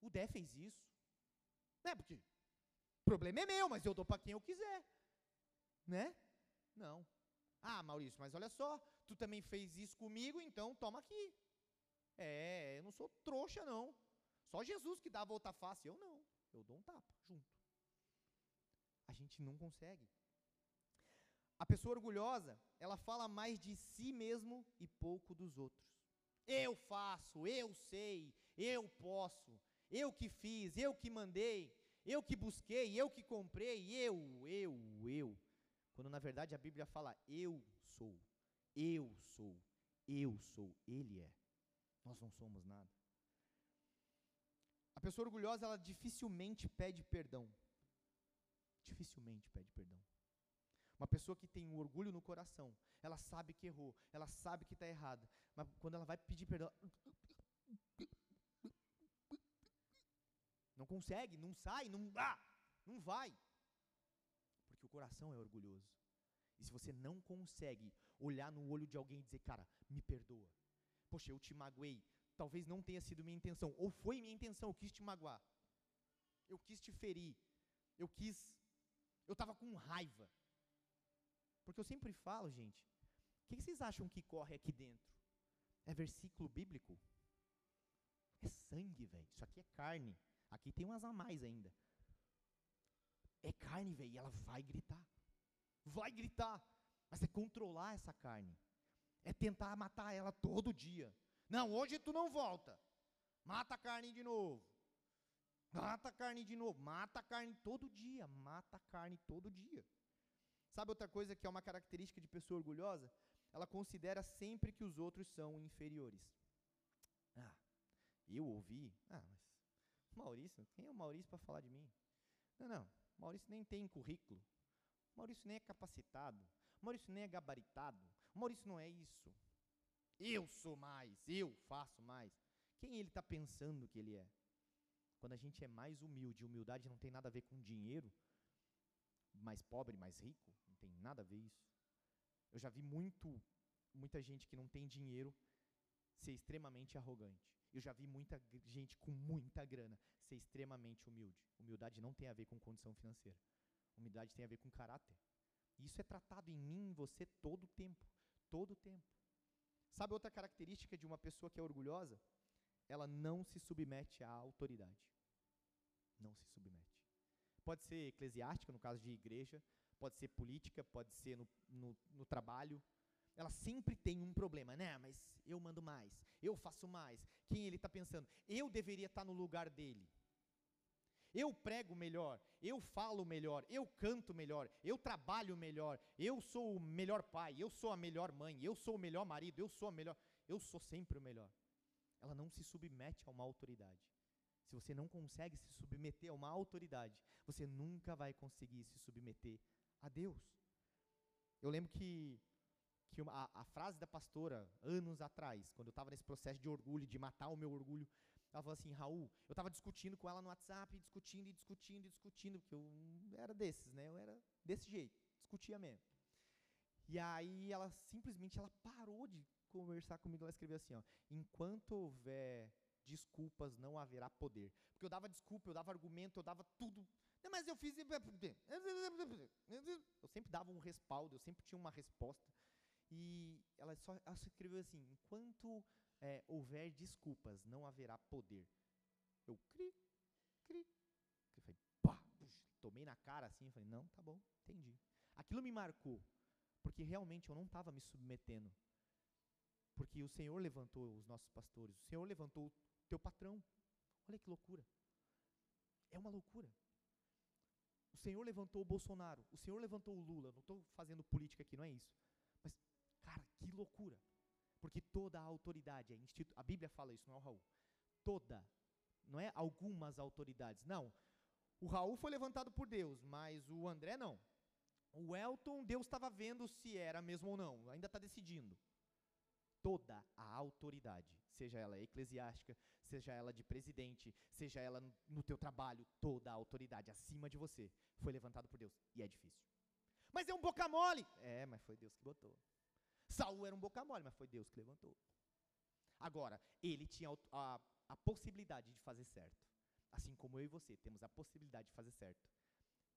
o Dé fez isso. Não é porque o problema é meu, mas eu dou para quem eu quiser. Né? Não. Ah, Maurício, mas olha só, tu também fez isso comigo, então toma aqui. É, eu não sou trouxa, não. Só Jesus que dá a volta face, eu não. Eu dou um tapa junto a gente não consegue. A pessoa orgulhosa, ela fala mais de si mesmo e pouco dos outros. Eu faço, eu sei, eu posso, eu que fiz, eu que mandei, eu que busquei, eu que comprei, eu, eu, eu. Quando na verdade a Bíblia fala eu sou, eu sou, eu sou, ele é. Nós não somos nada. A pessoa orgulhosa, ela dificilmente pede perdão dificilmente pede perdão. Uma pessoa que tem um orgulho no coração, ela sabe que errou, ela sabe que está errada, mas quando ela vai pedir perdão, não consegue, não sai, não, ah, não vai, o coração é orgulhoso. E se você não consegue olhar no olho de alguém e dizer, cara, me perdoa, poxa, eu te magoei, talvez não tenha sido minha intenção, ou foi minha intenção, eu quis te magoar, eu quis te ferir, eu quis eu estava com raiva. Porque eu sempre falo, gente, o que, que vocês acham que corre aqui dentro? É versículo bíblico? É sangue, velho. Isso aqui é carne. Aqui tem umas a mais ainda. É carne, velho. E ela vai gritar. Vai gritar. Mas é controlar essa carne. É tentar matar ela todo dia. Não, hoje tu não volta. Mata a carne de novo. Mata a carne de novo, mata a carne todo dia, mata a carne todo dia. Sabe outra coisa que é uma característica de pessoa orgulhosa? Ela considera sempre que os outros são inferiores. Ah, eu ouvi. Ah, mas Maurício, quem é o Maurício para falar de mim? Não, não. Maurício nem tem currículo. Maurício nem é capacitado. Maurício nem é gabaritado. Maurício não é isso. Eu sou mais, eu faço mais. Quem ele está pensando que ele é? Quando a gente é mais humilde, humildade não tem nada a ver com dinheiro, mais pobre, mais rico, não tem nada a ver isso. Eu já vi muito, muita gente que não tem dinheiro ser extremamente arrogante. Eu já vi muita gente com muita grana ser extremamente humilde. Humildade não tem a ver com condição financeira. Humildade tem a ver com caráter. Isso é tratado em mim, em você, todo o tempo. Todo o tempo. Sabe outra característica de uma pessoa que é orgulhosa? ela não se submete à autoridade. Não se submete. Pode ser eclesiástica, no caso de igreja, pode ser política, pode ser no, no, no trabalho. Ela sempre tem um problema, né? Mas eu mando mais, eu faço mais. Quem ele está pensando? Eu deveria estar tá no lugar dele. Eu prego melhor, eu falo melhor, eu canto melhor, eu trabalho melhor, eu sou o melhor pai, eu sou a melhor mãe, eu sou o melhor marido, eu sou a melhor. Eu sou sempre o melhor ela não se submete a uma autoridade. Se você não consegue se submeter a uma autoridade, você nunca vai conseguir se submeter a Deus. Eu lembro que, que uma, a, a, frase da pastora, anos atrás, quando eu estava nesse processo de orgulho, de matar o meu orgulho, ela falou assim: Raul, eu estava discutindo com ela no WhatsApp, discutindo e discutindo e discutindo, porque eu era desses, né? Eu era desse jeito, discutia mesmo. E aí ela simplesmente ela parou de conversar comigo, ela escreveu assim, ó, enquanto houver desculpas, não haverá poder. Porque eu dava desculpa, eu dava argumento, eu dava tudo. Não, mas eu fiz. Eu sempre dava um respaldo, eu sempre tinha uma resposta. E ela só, ela escreveu assim: enquanto é, houver desculpas, não haverá poder. Eu cri, cri, cri. Falei, pá, puxa, tomei na cara assim, falei, não, tá bom, entendi. Aquilo me marcou, porque realmente eu não estava me submetendo. Porque o Senhor levantou os nossos pastores, o Senhor levantou o teu patrão. Olha que loucura. É uma loucura. O Senhor levantou o Bolsonaro, o Senhor levantou o Lula. Não estou fazendo política aqui, não é isso. Cara, que loucura. Porque toda a autoridade é A Bíblia fala isso, não é o Raul. Toda. Não é algumas autoridades. Não. O Raul foi levantado por Deus, mas o André não. O Elton, Deus estava vendo se era mesmo ou não. Ainda está decidindo toda a autoridade, seja ela eclesiástica, seja ela de presidente, seja ela no, no teu trabalho, toda a autoridade acima de você foi levantado por Deus. E é difícil. Mas é um boca mole. É, mas foi Deus que botou. Saul era um boca mole, mas foi Deus que levantou. Agora, ele tinha a, a, possibilidade de fazer certo. Assim como eu e você temos a possibilidade de fazer certo.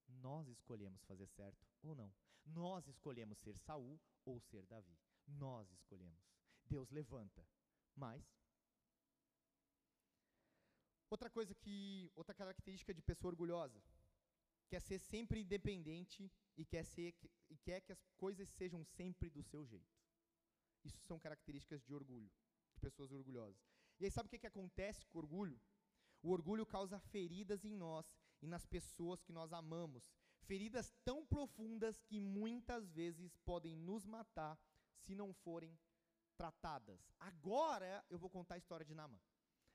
Nós escolhemos fazer certo ou não. Nós escolhemos ser Saul ou ser Davi. Nós escolhemos. Deus levanta. Mas outra coisa que outra característica de pessoa orgulhosa quer ser sempre independente e quer ser e quer que as coisas sejam sempre do seu jeito. Isso são características de orgulho, de pessoas orgulhosas. E aí sabe o que, que acontece com o orgulho? O orgulho causa feridas em nós e nas pessoas que nós amamos, feridas tão profundas que muitas vezes podem nos matar se não forem tratadas. Agora eu vou contar a história de Naamã.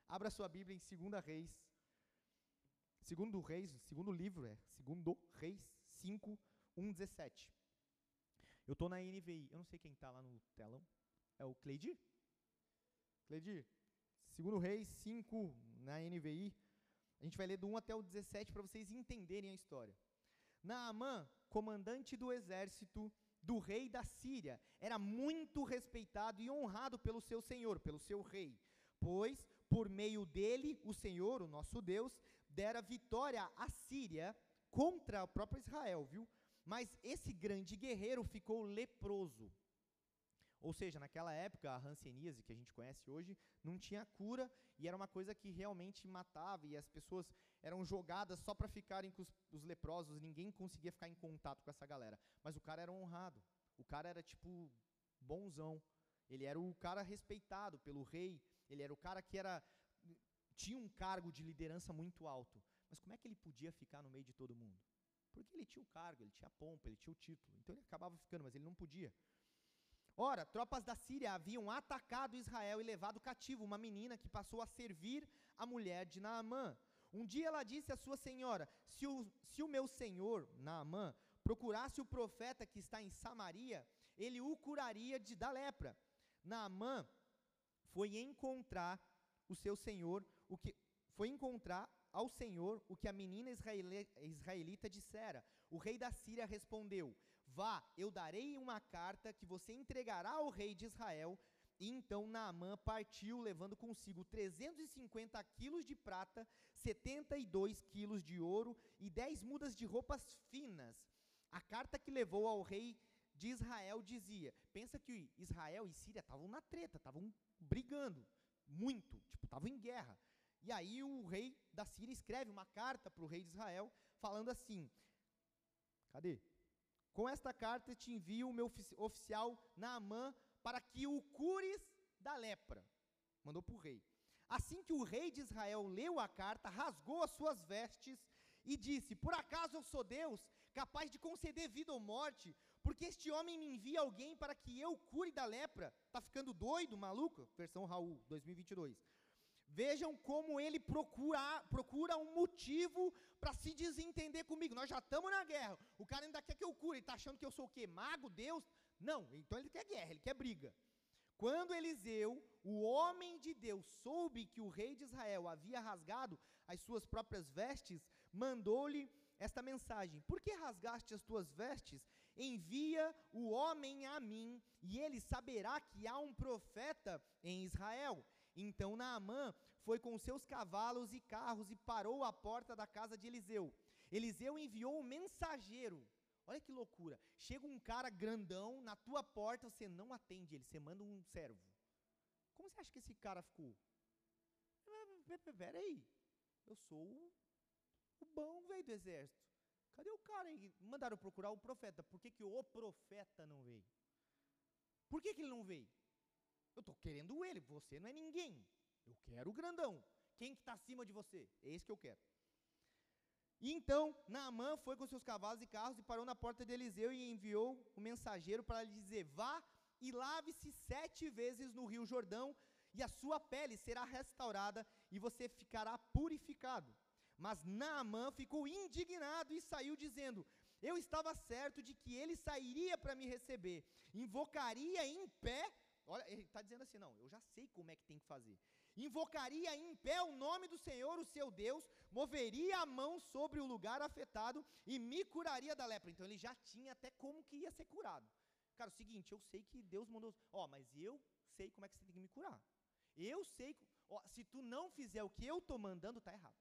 Abra sua Bíblia em 2 Reis. Segundo Reis, segundo livro é, segundo Reis 5, 1, 17. Eu estou na NVI, eu não sei quem está lá no telão. É o Cleidir? Cleidir, segundo Reis 5, na NVI. A gente vai ler do 1 até o 17 para vocês entenderem a história. Naamã, comandante do exército, do rei da Síria. Era muito respeitado e honrado pelo seu senhor, pelo seu rei, pois por meio dele, o Senhor, o nosso Deus, dera vitória à Síria contra o próprio Israel, viu? Mas esse grande guerreiro ficou leproso. Ou seja, naquela época, a hanseníase, que a gente conhece hoje, não tinha cura e era uma coisa que realmente matava e as pessoas eram jogadas só para ficarem com os, os, leprosos, ninguém conseguia ficar em contato com essa galera. Mas o cara era honrado, o cara era tipo bonzão, ele era o cara respeitado pelo rei, ele era o cara que era tinha um cargo de liderança muito alto. Mas como é que ele podia ficar no meio de todo mundo? Porque ele tinha o cargo, ele tinha a pompa, ele tinha o título. Então ele acabava ficando, mas ele não podia. Ora, tropas da Síria haviam atacado Israel e levado cativo uma menina que passou a servir a mulher de Naamã. Um dia ela disse à sua senhora: Se o, se o meu senhor, Naamã, procurasse o profeta que está em Samaria, ele o curaria de, da lepra. Naamã foi encontrar o seu senhor, o que foi encontrar ao Senhor o que a menina israelita dissera. O rei da Síria respondeu: Vá, eu darei uma carta que você entregará ao rei de Israel. E então Naamã partiu, levando consigo 350 quilos de prata, 72 quilos de ouro e 10 mudas de roupas finas. A carta que levou ao rei de Israel dizia: pensa que Israel e Síria estavam na treta, estavam brigando muito, tipo, estavam em guerra. E aí o rei da Síria escreve uma carta para o rei de Israel, falando assim: cadê? Com esta carta te envio o meu oficial Naamã para que o cures da lepra. Mandou para o rei. Assim que o rei de Israel leu a carta, rasgou as suas vestes e disse: Por acaso eu sou Deus, capaz de conceder vida ou morte? Porque este homem me envia alguém para que eu cure da lepra. Tá ficando doido, maluco? Versão Raul, 2022. Vejam como ele procura, procura um motivo para se desentender comigo. Nós já estamos na guerra. O cara ainda quer que eu cure. Ele está achando que eu sou o quê? Mago? Deus? Não. Então ele quer guerra, ele quer briga. Quando Eliseu, o homem de Deus, soube que o rei de Israel havia rasgado as suas próprias vestes, mandou-lhe esta mensagem: Por que rasgaste as tuas vestes? Envia o homem a mim, e ele saberá que há um profeta em Israel. Então Naamã foi com seus cavalos e carros e parou à porta da casa de Eliseu. Eliseu enviou um mensageiro. Olha que loucura. Chega um cara grandão na tua porta, você não atende ele, você manda um servo. Como você acha que esse cara ficou? Peraí, eu sou o bom velho do exército. Cadê o cara aí? Mandaram procurar o profeta. Por que, que o profeta não veio? Por que, que ele não veio? Eu estou querendo ele, você não é ninguém. Eu quero o grandão. Quem que está acima de você? É esse que eu quero. E então Naamã foi com seus cavalos e carros e parou na porta de Eliseu e enviou o mensageiro para lhe dizer: Vá e lave-se sete vezes no rio Jordão, e a sua pele será restaurada e você ficará purificado. Mas Naamã ficou indignado e saiu dizendo: Eu estava certo de que ele sairia para me receber, invocaria em pé. Olha, ele está dizendo assim: Não, eu já sei como é que tem que fazer. Invocaria em pé o nome do Senhor, o seu Deus, moveria a mão sobre o lugar afetado e me curaria da lepra. Então ele já tinha até como que ia ser curado. Cara, o seguinte, eu sei que Deus mandou. Ó, mas eu sei como é que você tem que me curar. Eu sei. Ó, se tu não fizer o que eu tô mandando, tá errado.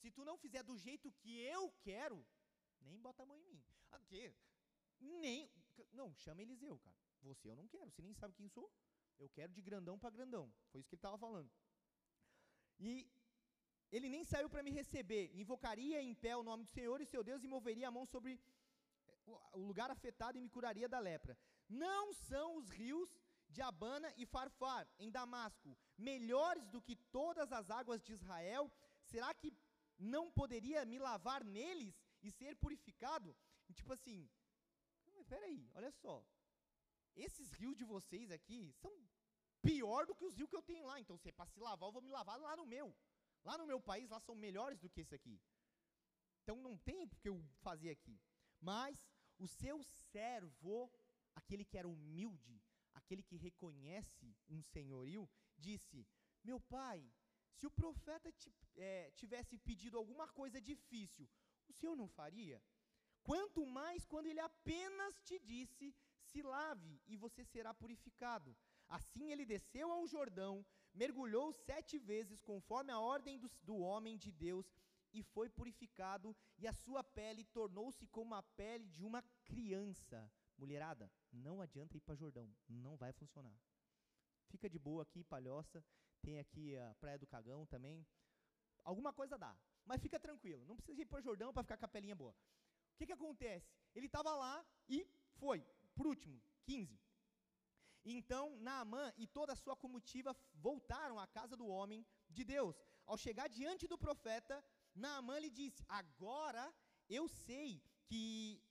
Se tu não fizer do jeito que eu quero, nem bota a mão em mim. Aqui, nem. Não, chama Eliseu, cara. Você eu não quero, você nem sabe quem sou. Eu quero de grandão para grandão. Foi isso que ele estava falando. E ele nem saiu para me receber. Invocaria em pé o nome do Senhor e seu Deus e moveria a mão sobre o lugar afetado e me curaria da lepra. Não são os rios de Abana e Farfar, em Damasco, melhores do que todas as águas de Israel? Será que não poderia me lavar neles e ser purificado? E, tipo assim, peraí, olha só. Esses rios de vocês aqui são pior do que os rios que eu tenho lá. Então, se é para se lavar, eu vou me lavar lá no meu. Lá no meu país, lá são melhores do que esse aqui. Então, não tem porque eu fazer aqui. Mas o seu servo, aquele que era humilde, aquele que reconhece um senhorio, disse: Meu pai, se o profeta é, tivesse pedido alguma coisa difícil, o senhor não faria? Quanto mais quando ele apenas te disse: se lave e você será purificado. Assim ele desceu ao Jordão, mergulhou sete vezes, conforme a ordem do, do homem de Deus, e foi purificado, e a sua pele tornou-se como a pele de uma criança. Mulherada, não adianta ir para Jordão, não vai funcionar. Fica de boa aqui, palhoça. Tem aqui a Praia do Cagão também. Alguma coisa dá. Mas fica tranquilo, não precisa ir para Jordão para ficar com a pelinha boa. O que, que acontece? Ele estava lá e foi. Por último, 15. Então Naamã e toda a sua comitiva voltaram à casa do homem de Deus. Ao chegar diante do profeta, Naamã lhe disse: Agora eu sei que.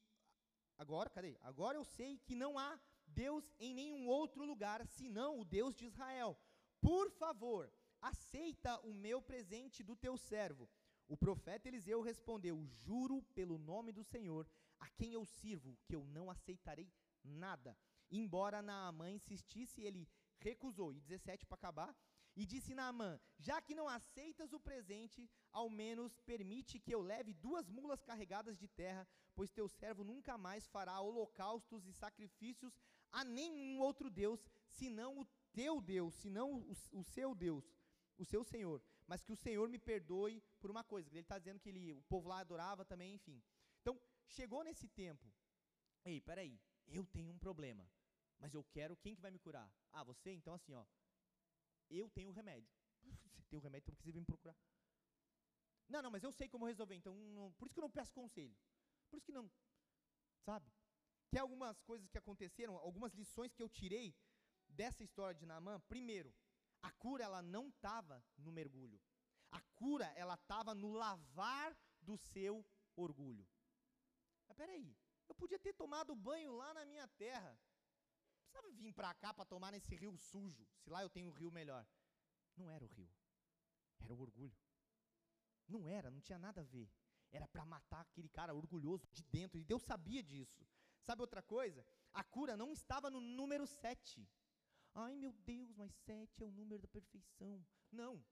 Agora, cadê? Agora eu sei que não há Deus em nenhum outro lugar senão o Deus de Israel. Por favor, aceita o meu presente do teu servo. O profeta Eliseu respondeu: Juro pelo nome do Senhor, a quem eu sirvo, que eu não aceitarei nada. Embora Naamã insistisse, ele recusou. E 17 para acabar. E disse Naamã: Já que não aceitas o presente, ao menos permite que eu leve duas mulas carregadas de terra, pois teu servo nunca mais fará holocaustos e sacrifícios a nenhum outro Deus, senão o teu Deus, senão o, o seu Deus o seu Senhor, mas que o Senhor me perdoe por uma coisa. Ele está dizendo que ele, o povo lá adorava também, enfim. Então, chegou nesse tempo. Ei, peraí, eu tenho um problema, mas eu quero, quem que vai me curar? Ah, você? Então assim, ó, eu tenho o remédio. Você tem o remédio, então por que você vem me procurar? Não, não, mas eu sei como resolver, então não, por isso que eu não peço conselho. Por isso que não, sabe? Tem algumas coisas que aconteceram, algumas lições que eu tirei dessa história de Naamã. Primeiro, a cura ela não estava no mergulho. A cura ela estava no lavar do seu orgulho. Mas peraí, eu podia ter tomado banho lá na minha terra. Precisava vir para cá para tomar nesse rio sujo, se lá eu tenho um rio melhor. Não era o rio, era o orgulho. Não era, não tinha nada a ver. Era para matar aquele cara orgulhoso de dentro, e Deus sabia disso. Sabe outra coisa? A cura não estava no número 7. Ai meu Deus, mas sete é o número da perfeição. Não,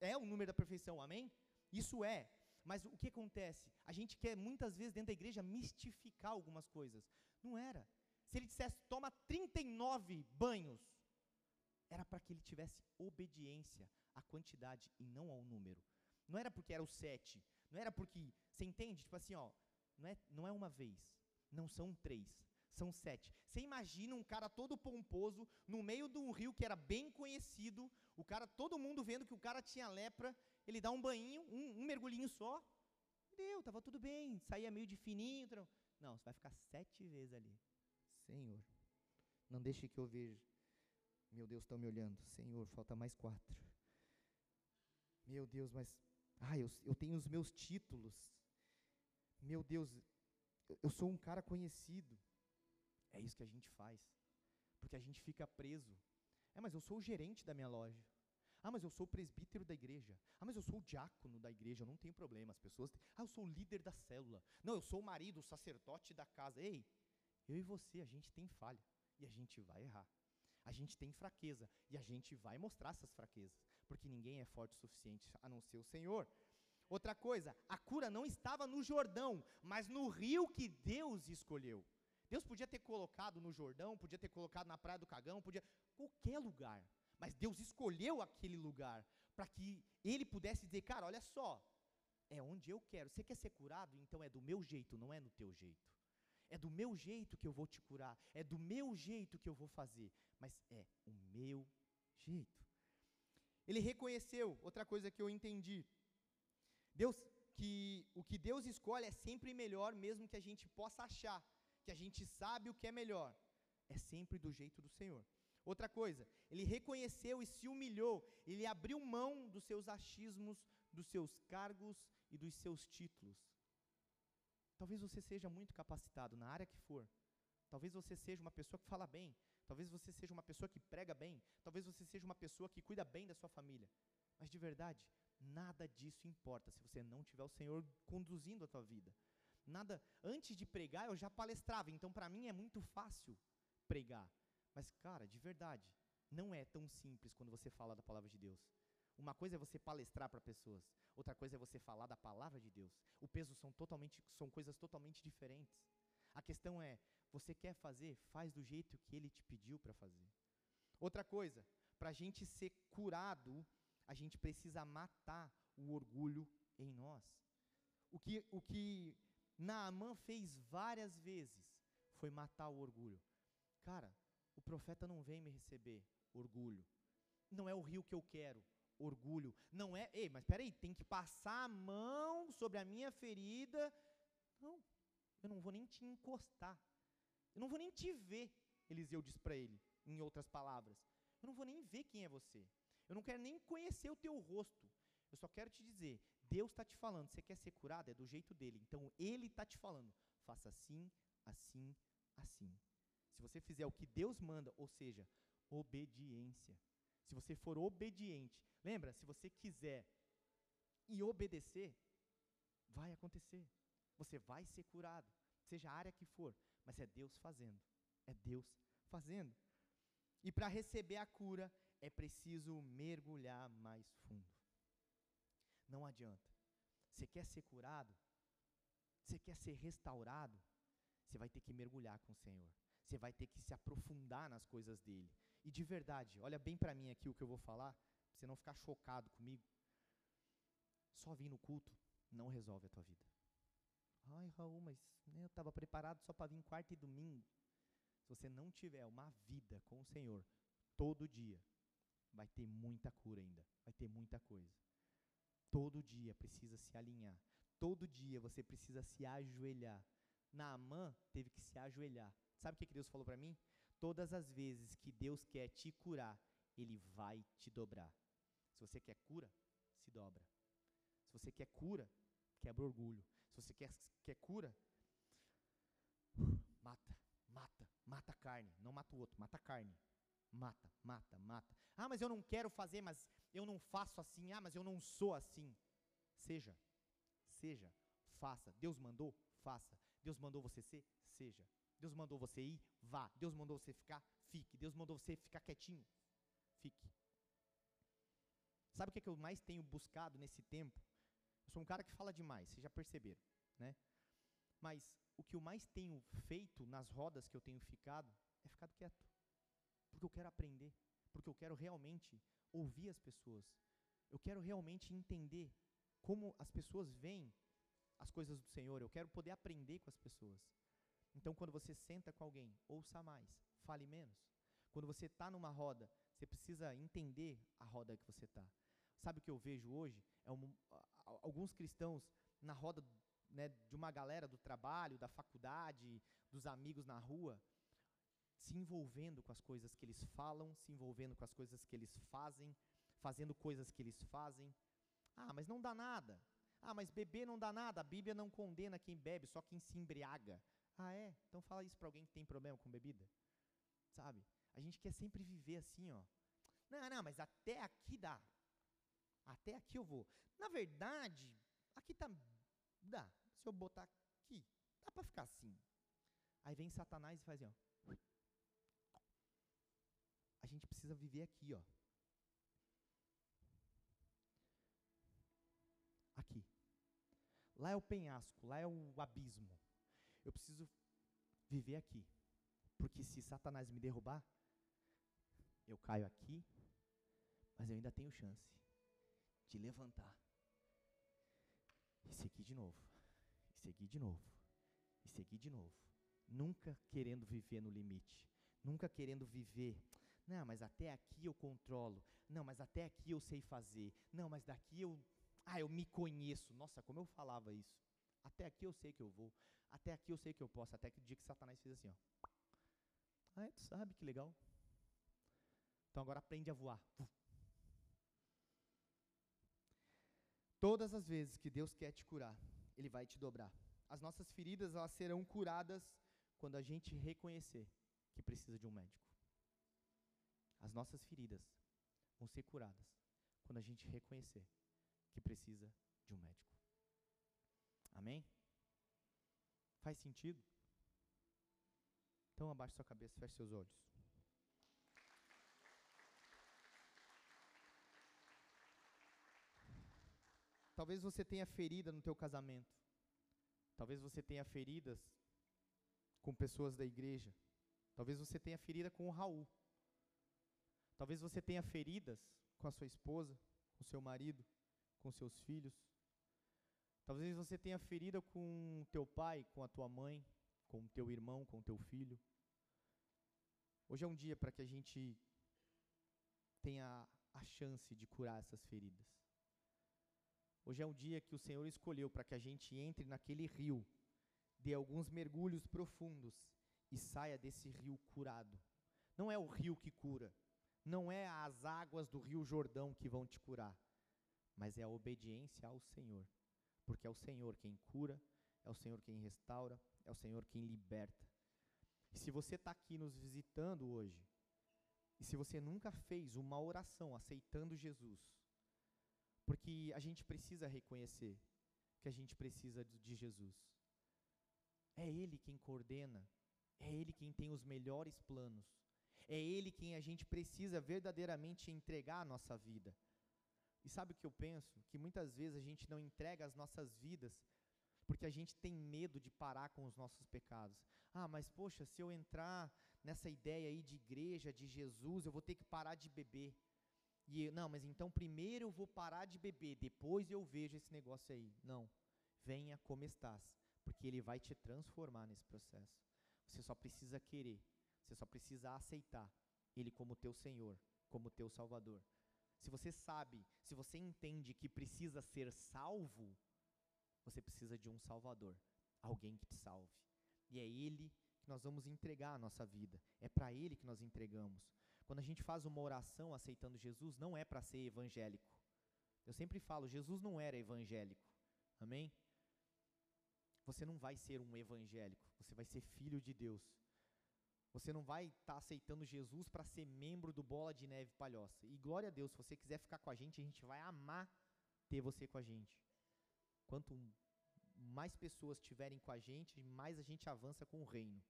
é o número da perfeição, amém? Isso é. Mas o que acontece? A gente quer muitas vezes dentro da igreja mistificar algumas coisas. Não era. Se ele dissesse, toma 39 banhos, era para que ele tivesse obediência à quantidade e não ao número. Não era porque era o sete, não era porque, você entende? Tipo assim, ó, não é, não é uma vez, não são três, são sete. Você imagina um cara todo pomposo, no meio de um rio que era bem conhecido, o cara, todo mundo vendo que o cara tinha lepra, ele dá um banho, um, um mergulhinho só, deu, tava tudo bem, saía meio de fininho. Não, você vai ficar sete vezes ali. Senhor, não deixe que eu veja. Meu Deus, estão me olhando. Senhor, falta mais quatro. Meu Deus, mas. Ah, eu, eu tenho os meus títulos. Meu Deus, eu, eu sou um cara conhecido. É isso que a gente faz. Porque a gente fica preso. É, mas eu sou o gerente da minha loja. Ah, mas eu sou presbítero da igreja. Ah, mas eu sou diácono da igreja. Eu não tenho problema. As pessoas. Têm... Ah, eu sou o líder da célula. Não, eu sou o marido, o sacerdote da casa. Ei, eu e você, a gente tem falha. E a gente vai errar. A gente tem fraqueza. E a gente vai mostrar essas fraquezas. Porque ninguém é forte o suficiente a não ser o Senhor. Outra coisa, a cura não estava no Jordão, mas no rio que Deus escolheu. Deus podia ter colocado no Jordão, podia ter colocado na Praia do Cagão, podia. qualquer lugar. Mas Deus escolheu aquele lugar para que ele pudesse dizer: cara, olha só, é onde eu quero. Você quer ser curado? Então é do meu jeito, não é no teu jeito. É do meu jeito que eu vou te curar. É do meu jeito que eu vou fazer. Mas é o meu jeito. Ele reconheceu, outra coisa que eu entendi. Deus, que o que Deus escolhe é sempre melhor, mesmo que a gente possa achar que a gente sabe o que é melhor. É sempre do jeito do Senhor. Outra coisa, ele reconheceu e se humilhou, ele abriu mão dos seus achismos, dos seus cargos e dos seus títulos. Talvez você seja muito capacitado na área que for. Talvez você seja uma pessoa que fala bem. Talvez você seja uma pessoa que prega bem. Talvez você seja uma pessoa que cuida bem da sua família. Mas de verdade, nada disso importa se você não tiver o Senhor conduzindo a tua vida. Nada, antes de pregar eu já palestrava, então para mim é muito fácil pregar. Mas, cara, de verdade, não é tão simples quando você fala da palavra de Deus. Uma coisa é você palestrar para pessoas, outra coisa é você falar da palavra de Deus. O peso são totalmente são coisas totalmente diferentes. A questão é, você quer fazer, faz do jeito que ele te pediu para fazer. Outra coisa, para a gente ser curado, a gente precisa matar o orgulho em nós. O que, o que Naamã fez várias vezes foi matar o orgulho. Cara, o profeta não vem me receber, orgulho. Não é o rio que eu quero, orgulho. Não é, ei, mas peraí, tem que passar a mão sobre a minha ferida. Não, eu não vou nem te encostar. Eu não vou nem te ver, Eliseu diz para ele, em outras palavras. Eu não vou nem ver quem é você. Eu não quero nem conhecer o teu rosto. Eu só quero te dizer, Deus está te falando, você quer ser curado? É do jeito dele. Então ele está te falando, faça assim, assim, assim. Se você fizer o que Deus manda, ou seja, obediência. Se você for obediente, lembra, se você quiser e obedecer, vai acontecer. Você vai ser curado, seja a área que for, mas é Deus fazendo. É Deus fazendo. E para receber a cura, é preciso mergulhar mais fundo. Não adianta. Você quer ser curado? Você quer ser restaurado? Você vai ter que mergulhar com o Senhor. Você vai ter que se aprofundar nas coisas dele. E de verdade, olha bem para mim aqui o que eu vou falar, pra você não ficar chocado comigo. Só vir no culto não resolve a tua vida. Ai, Raul, mas né, eu estava preparado só para vir quarta e domingo. Se você não tiver uma vida com o Senhor todo dia, vai ter muita cura ainda, vai ter muita coisa. Todo dia precisa se alinhar. Todo dia você precisa se ajoelhar. Naamã teve que se ajoelhar. Sabe o que Deus falou para mim? Todas as vezes que Deus quer te curar, Ele vai te dobrar. Se você quer cura, se dobra. Se você quer cura, quebra orgulho. Se você quer, quer cura, mata, mata, mata a carne. Não mata o outro, mata a carne. Mata, mata, mata. Ah, mas eu não quero fazer, mas eu não faço assim. Ah, mas eu não sou assim. Seja, seja, faça. Deus mandou, faça. Deus mandou você ser, seja. Deus mandou você ir, vá. Deus mandou você ficar, fique. Deus mandou você ficar quietinho, fique. Sabe o que, é que eu mais tenho buscado nesse tempo? Eu sou um cara que fala demais, vocês já perceberam, né? Mas o que eu mais tenho feito nas rodas que eu tenho ficado é ficado quieto. Porque eu quero aprender, porque eu quero realmente ouvir as pessoas. Eu quero realmente entender como as pessoas veem as coisas do Senhor. Eu quero poder aprender com as pessoas. Então, quando você senta com alguém, ouça mais, fale menos. Quando você está numa roda, você precisa entender a roda que você está. Sabe o que eu vejo hoje? É um, alguns cristãos na roda né, de uma galera do trabalho, da faculdade, dos amigos na rua, se envolvendo com as coisas que eles falam, se envolvendo com as coisas que eles fazem, fazendo coisas que eles fazem. Ah, mas não dá nada. Ah, mas beber não dá nada. A Bíblia não condena quem bebe, só quem se embriaga. Ah, é? Então fala isso para alguém que tem problema com bebida. Sabe? A gente quer sempre viver assim, ó. Não, não, mas até aqui dá. Até aqui eu vou. Na verdade, aqui tá dá. Se eu botar aqui, dá para ficar assim. Aí vem Satanás e faz assim, ó. A gente precisa viver aqui, ó. Aqui. Lá é o penhasco, lá é o abismo. Eu preciso viver aqui. Porque se Satanás me derrubar, eu caio aqui, mas eu ainda tenho chance de levantar e seguir de novo, e seguir de novo, e seguir de novo. Nunca querendo viver no limite, nunca querendo viver. Não, mas até aqui eu controlo. Não, mas até aqui eu sei fazer. Não, mas daqui eu. Ah, eu me conheço. Nossa, como eu falava isso. Até aqui eu sei que eu vou. Até aqui eu sei que eu posso. Até que o dia que Satanás fez assim, ó. Ah, tu sabe que legal. Então agora aprende a voar. Todas as vezes que Deus quer te curar, Ele vai te dobrar. As nossas feridas elas serão curadas quando a gente reconhecer que precisa de um médico. As nossas feridas vão ser curadas quando a gente reconhecer que precisa de um médico. Amém? Faz sentido? Então abaixe sua cabeça, feche seus olhos. Talvez você tenha ferida no teu casamento. Talvez você tenha feridas com pessoas da igreja. Talvez você tenha ferida com o Raul. Talvez você tenha feridas com a sua esposa, com seu marido, com seus filhos. Talvez você tenha ferida com teu pai, com a tua mãe, com teu irmão, com teu filho. Hoje é um dia para que a gente tenha a chance de curar essas feridas. Hoje é um dia que o Senhor escolheu para que a gente entre naquele rio, dê alguns mergulhos profundos e saia desse rio curado. Não é o rio que cura, não é as águas do rio Jordão que vão te curar, mas é a obediência ao Senhor, porque é o Senhor quem cura, é o Senhor quem restaura, é o Senhor quem liberta. E se você está aqui nos visitando hoje, e se você nunca fez uma oração aceitando Jesus, porque a gente precisa reconhecer que a gente precisa de Jesus. É Ele quem coordena, é Ele quem tem os melhores planos, é Ele quem a gente precisa verdadeiramente entregar a nossa vida. E sabe o que eu penso? Que muitas vezes a gente não entrega as nossas vidas porque a gente tem medo de parar com os nossos pecados. Ah, mas poxa, se eu entrar nessa ideia aí de igreja, de Jesus, eu vou ter que parar de beber. E não, mas então primeiro eu vou parar de beber, depois eu vejo esse negócio aí. Não. Venha como estás, porque ele vai te transformar nesse processo. Você só precisa querer, você só precisa aceitar ele como teu Senhor, como teu Salvador. Se você sabe, se você entende que precisa ser salvo, você precisa de um Salvador, alguém que te salve. E é ele que nós vamos entregar a nossa vida. É para ele que nós entregamos. Quando a gente faz uma oração aceitando Jesus, não é para ser evangélico. Eu sempre falo, Jesus não era evangélico. Amém? Você não vai ser um evangélico, você vai ser filho de Deus. Você não vai estar tá aceitando Jesus para ser membro do Bola de Neve Palhoça. E glória a Deus, se você quiser ficar com a gente, a gente vai amar ter você com a gente. Quanto mais pessoas tiverem com a gente, mais a gente avança com o reino.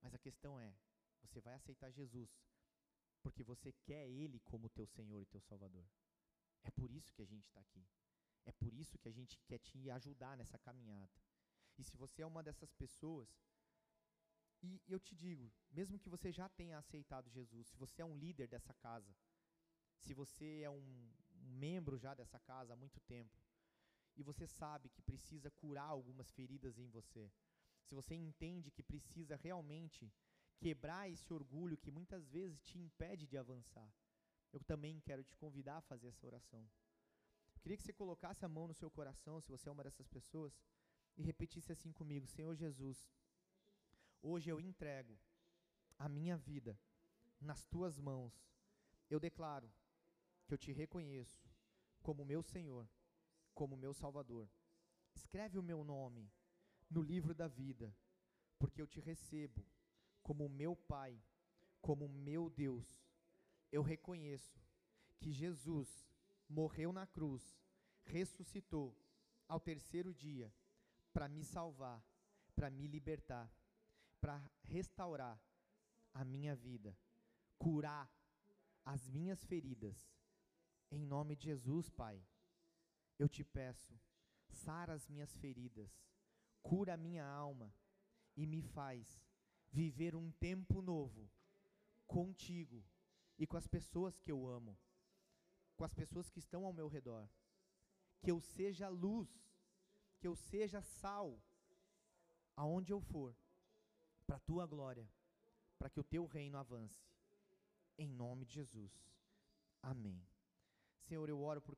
Mas a questão é, você vai aceitar Jesus porque você quer Ele como teu Senhor e teu Salvador. É por isso que a gente está aqui. É por isso que a gente quer te ajudar nessa caminhada. E se você é uma dessas pessoas, e eu te digo, mesmo que você já tenha aceitado Jesus, se você é um líder dessa casa, se você é um, um membro já dessa casa há muito tempo e você sabe que precisa curar algumas feridas em você, se você entende que precisa realmente quebrar esse orgulho que muitas vezes te impede de avançar, eu também quero te convidar a fazer essa oração. Eu queria que você colocasse a mão no seu coração, se você é uma dessas pessoas, e repetisse assim comigo: Senhor Jesus, hoje eu entrego a minha vida nas tuas mãos. Eu declaro que eu te reconheço como meu Senhor, como meu Salvador. Escreve o meu nome no livro da vida, porque eu te recebo como meu Pai, como meu Deus. Eu reconheço que Jesus morreu na cruz, ressuscitou ao terceiro dia para me salvar, para me libertar, para restaurar a minha vida, curar as minhas feridas. Em nome de Jesus, Pai, eu te peço, sara as minhas feridas, cura a minha alma e me faz viver um tempo novo contigo e com as pessoas que eu amo, com as pessoas que estão ao meu redor. Que eu seja luz, que eu seja sal, aonde eu for, para a tua glória, para que o teu reino avance. Em nome de Jesus. Amém. Senhor, eu oro por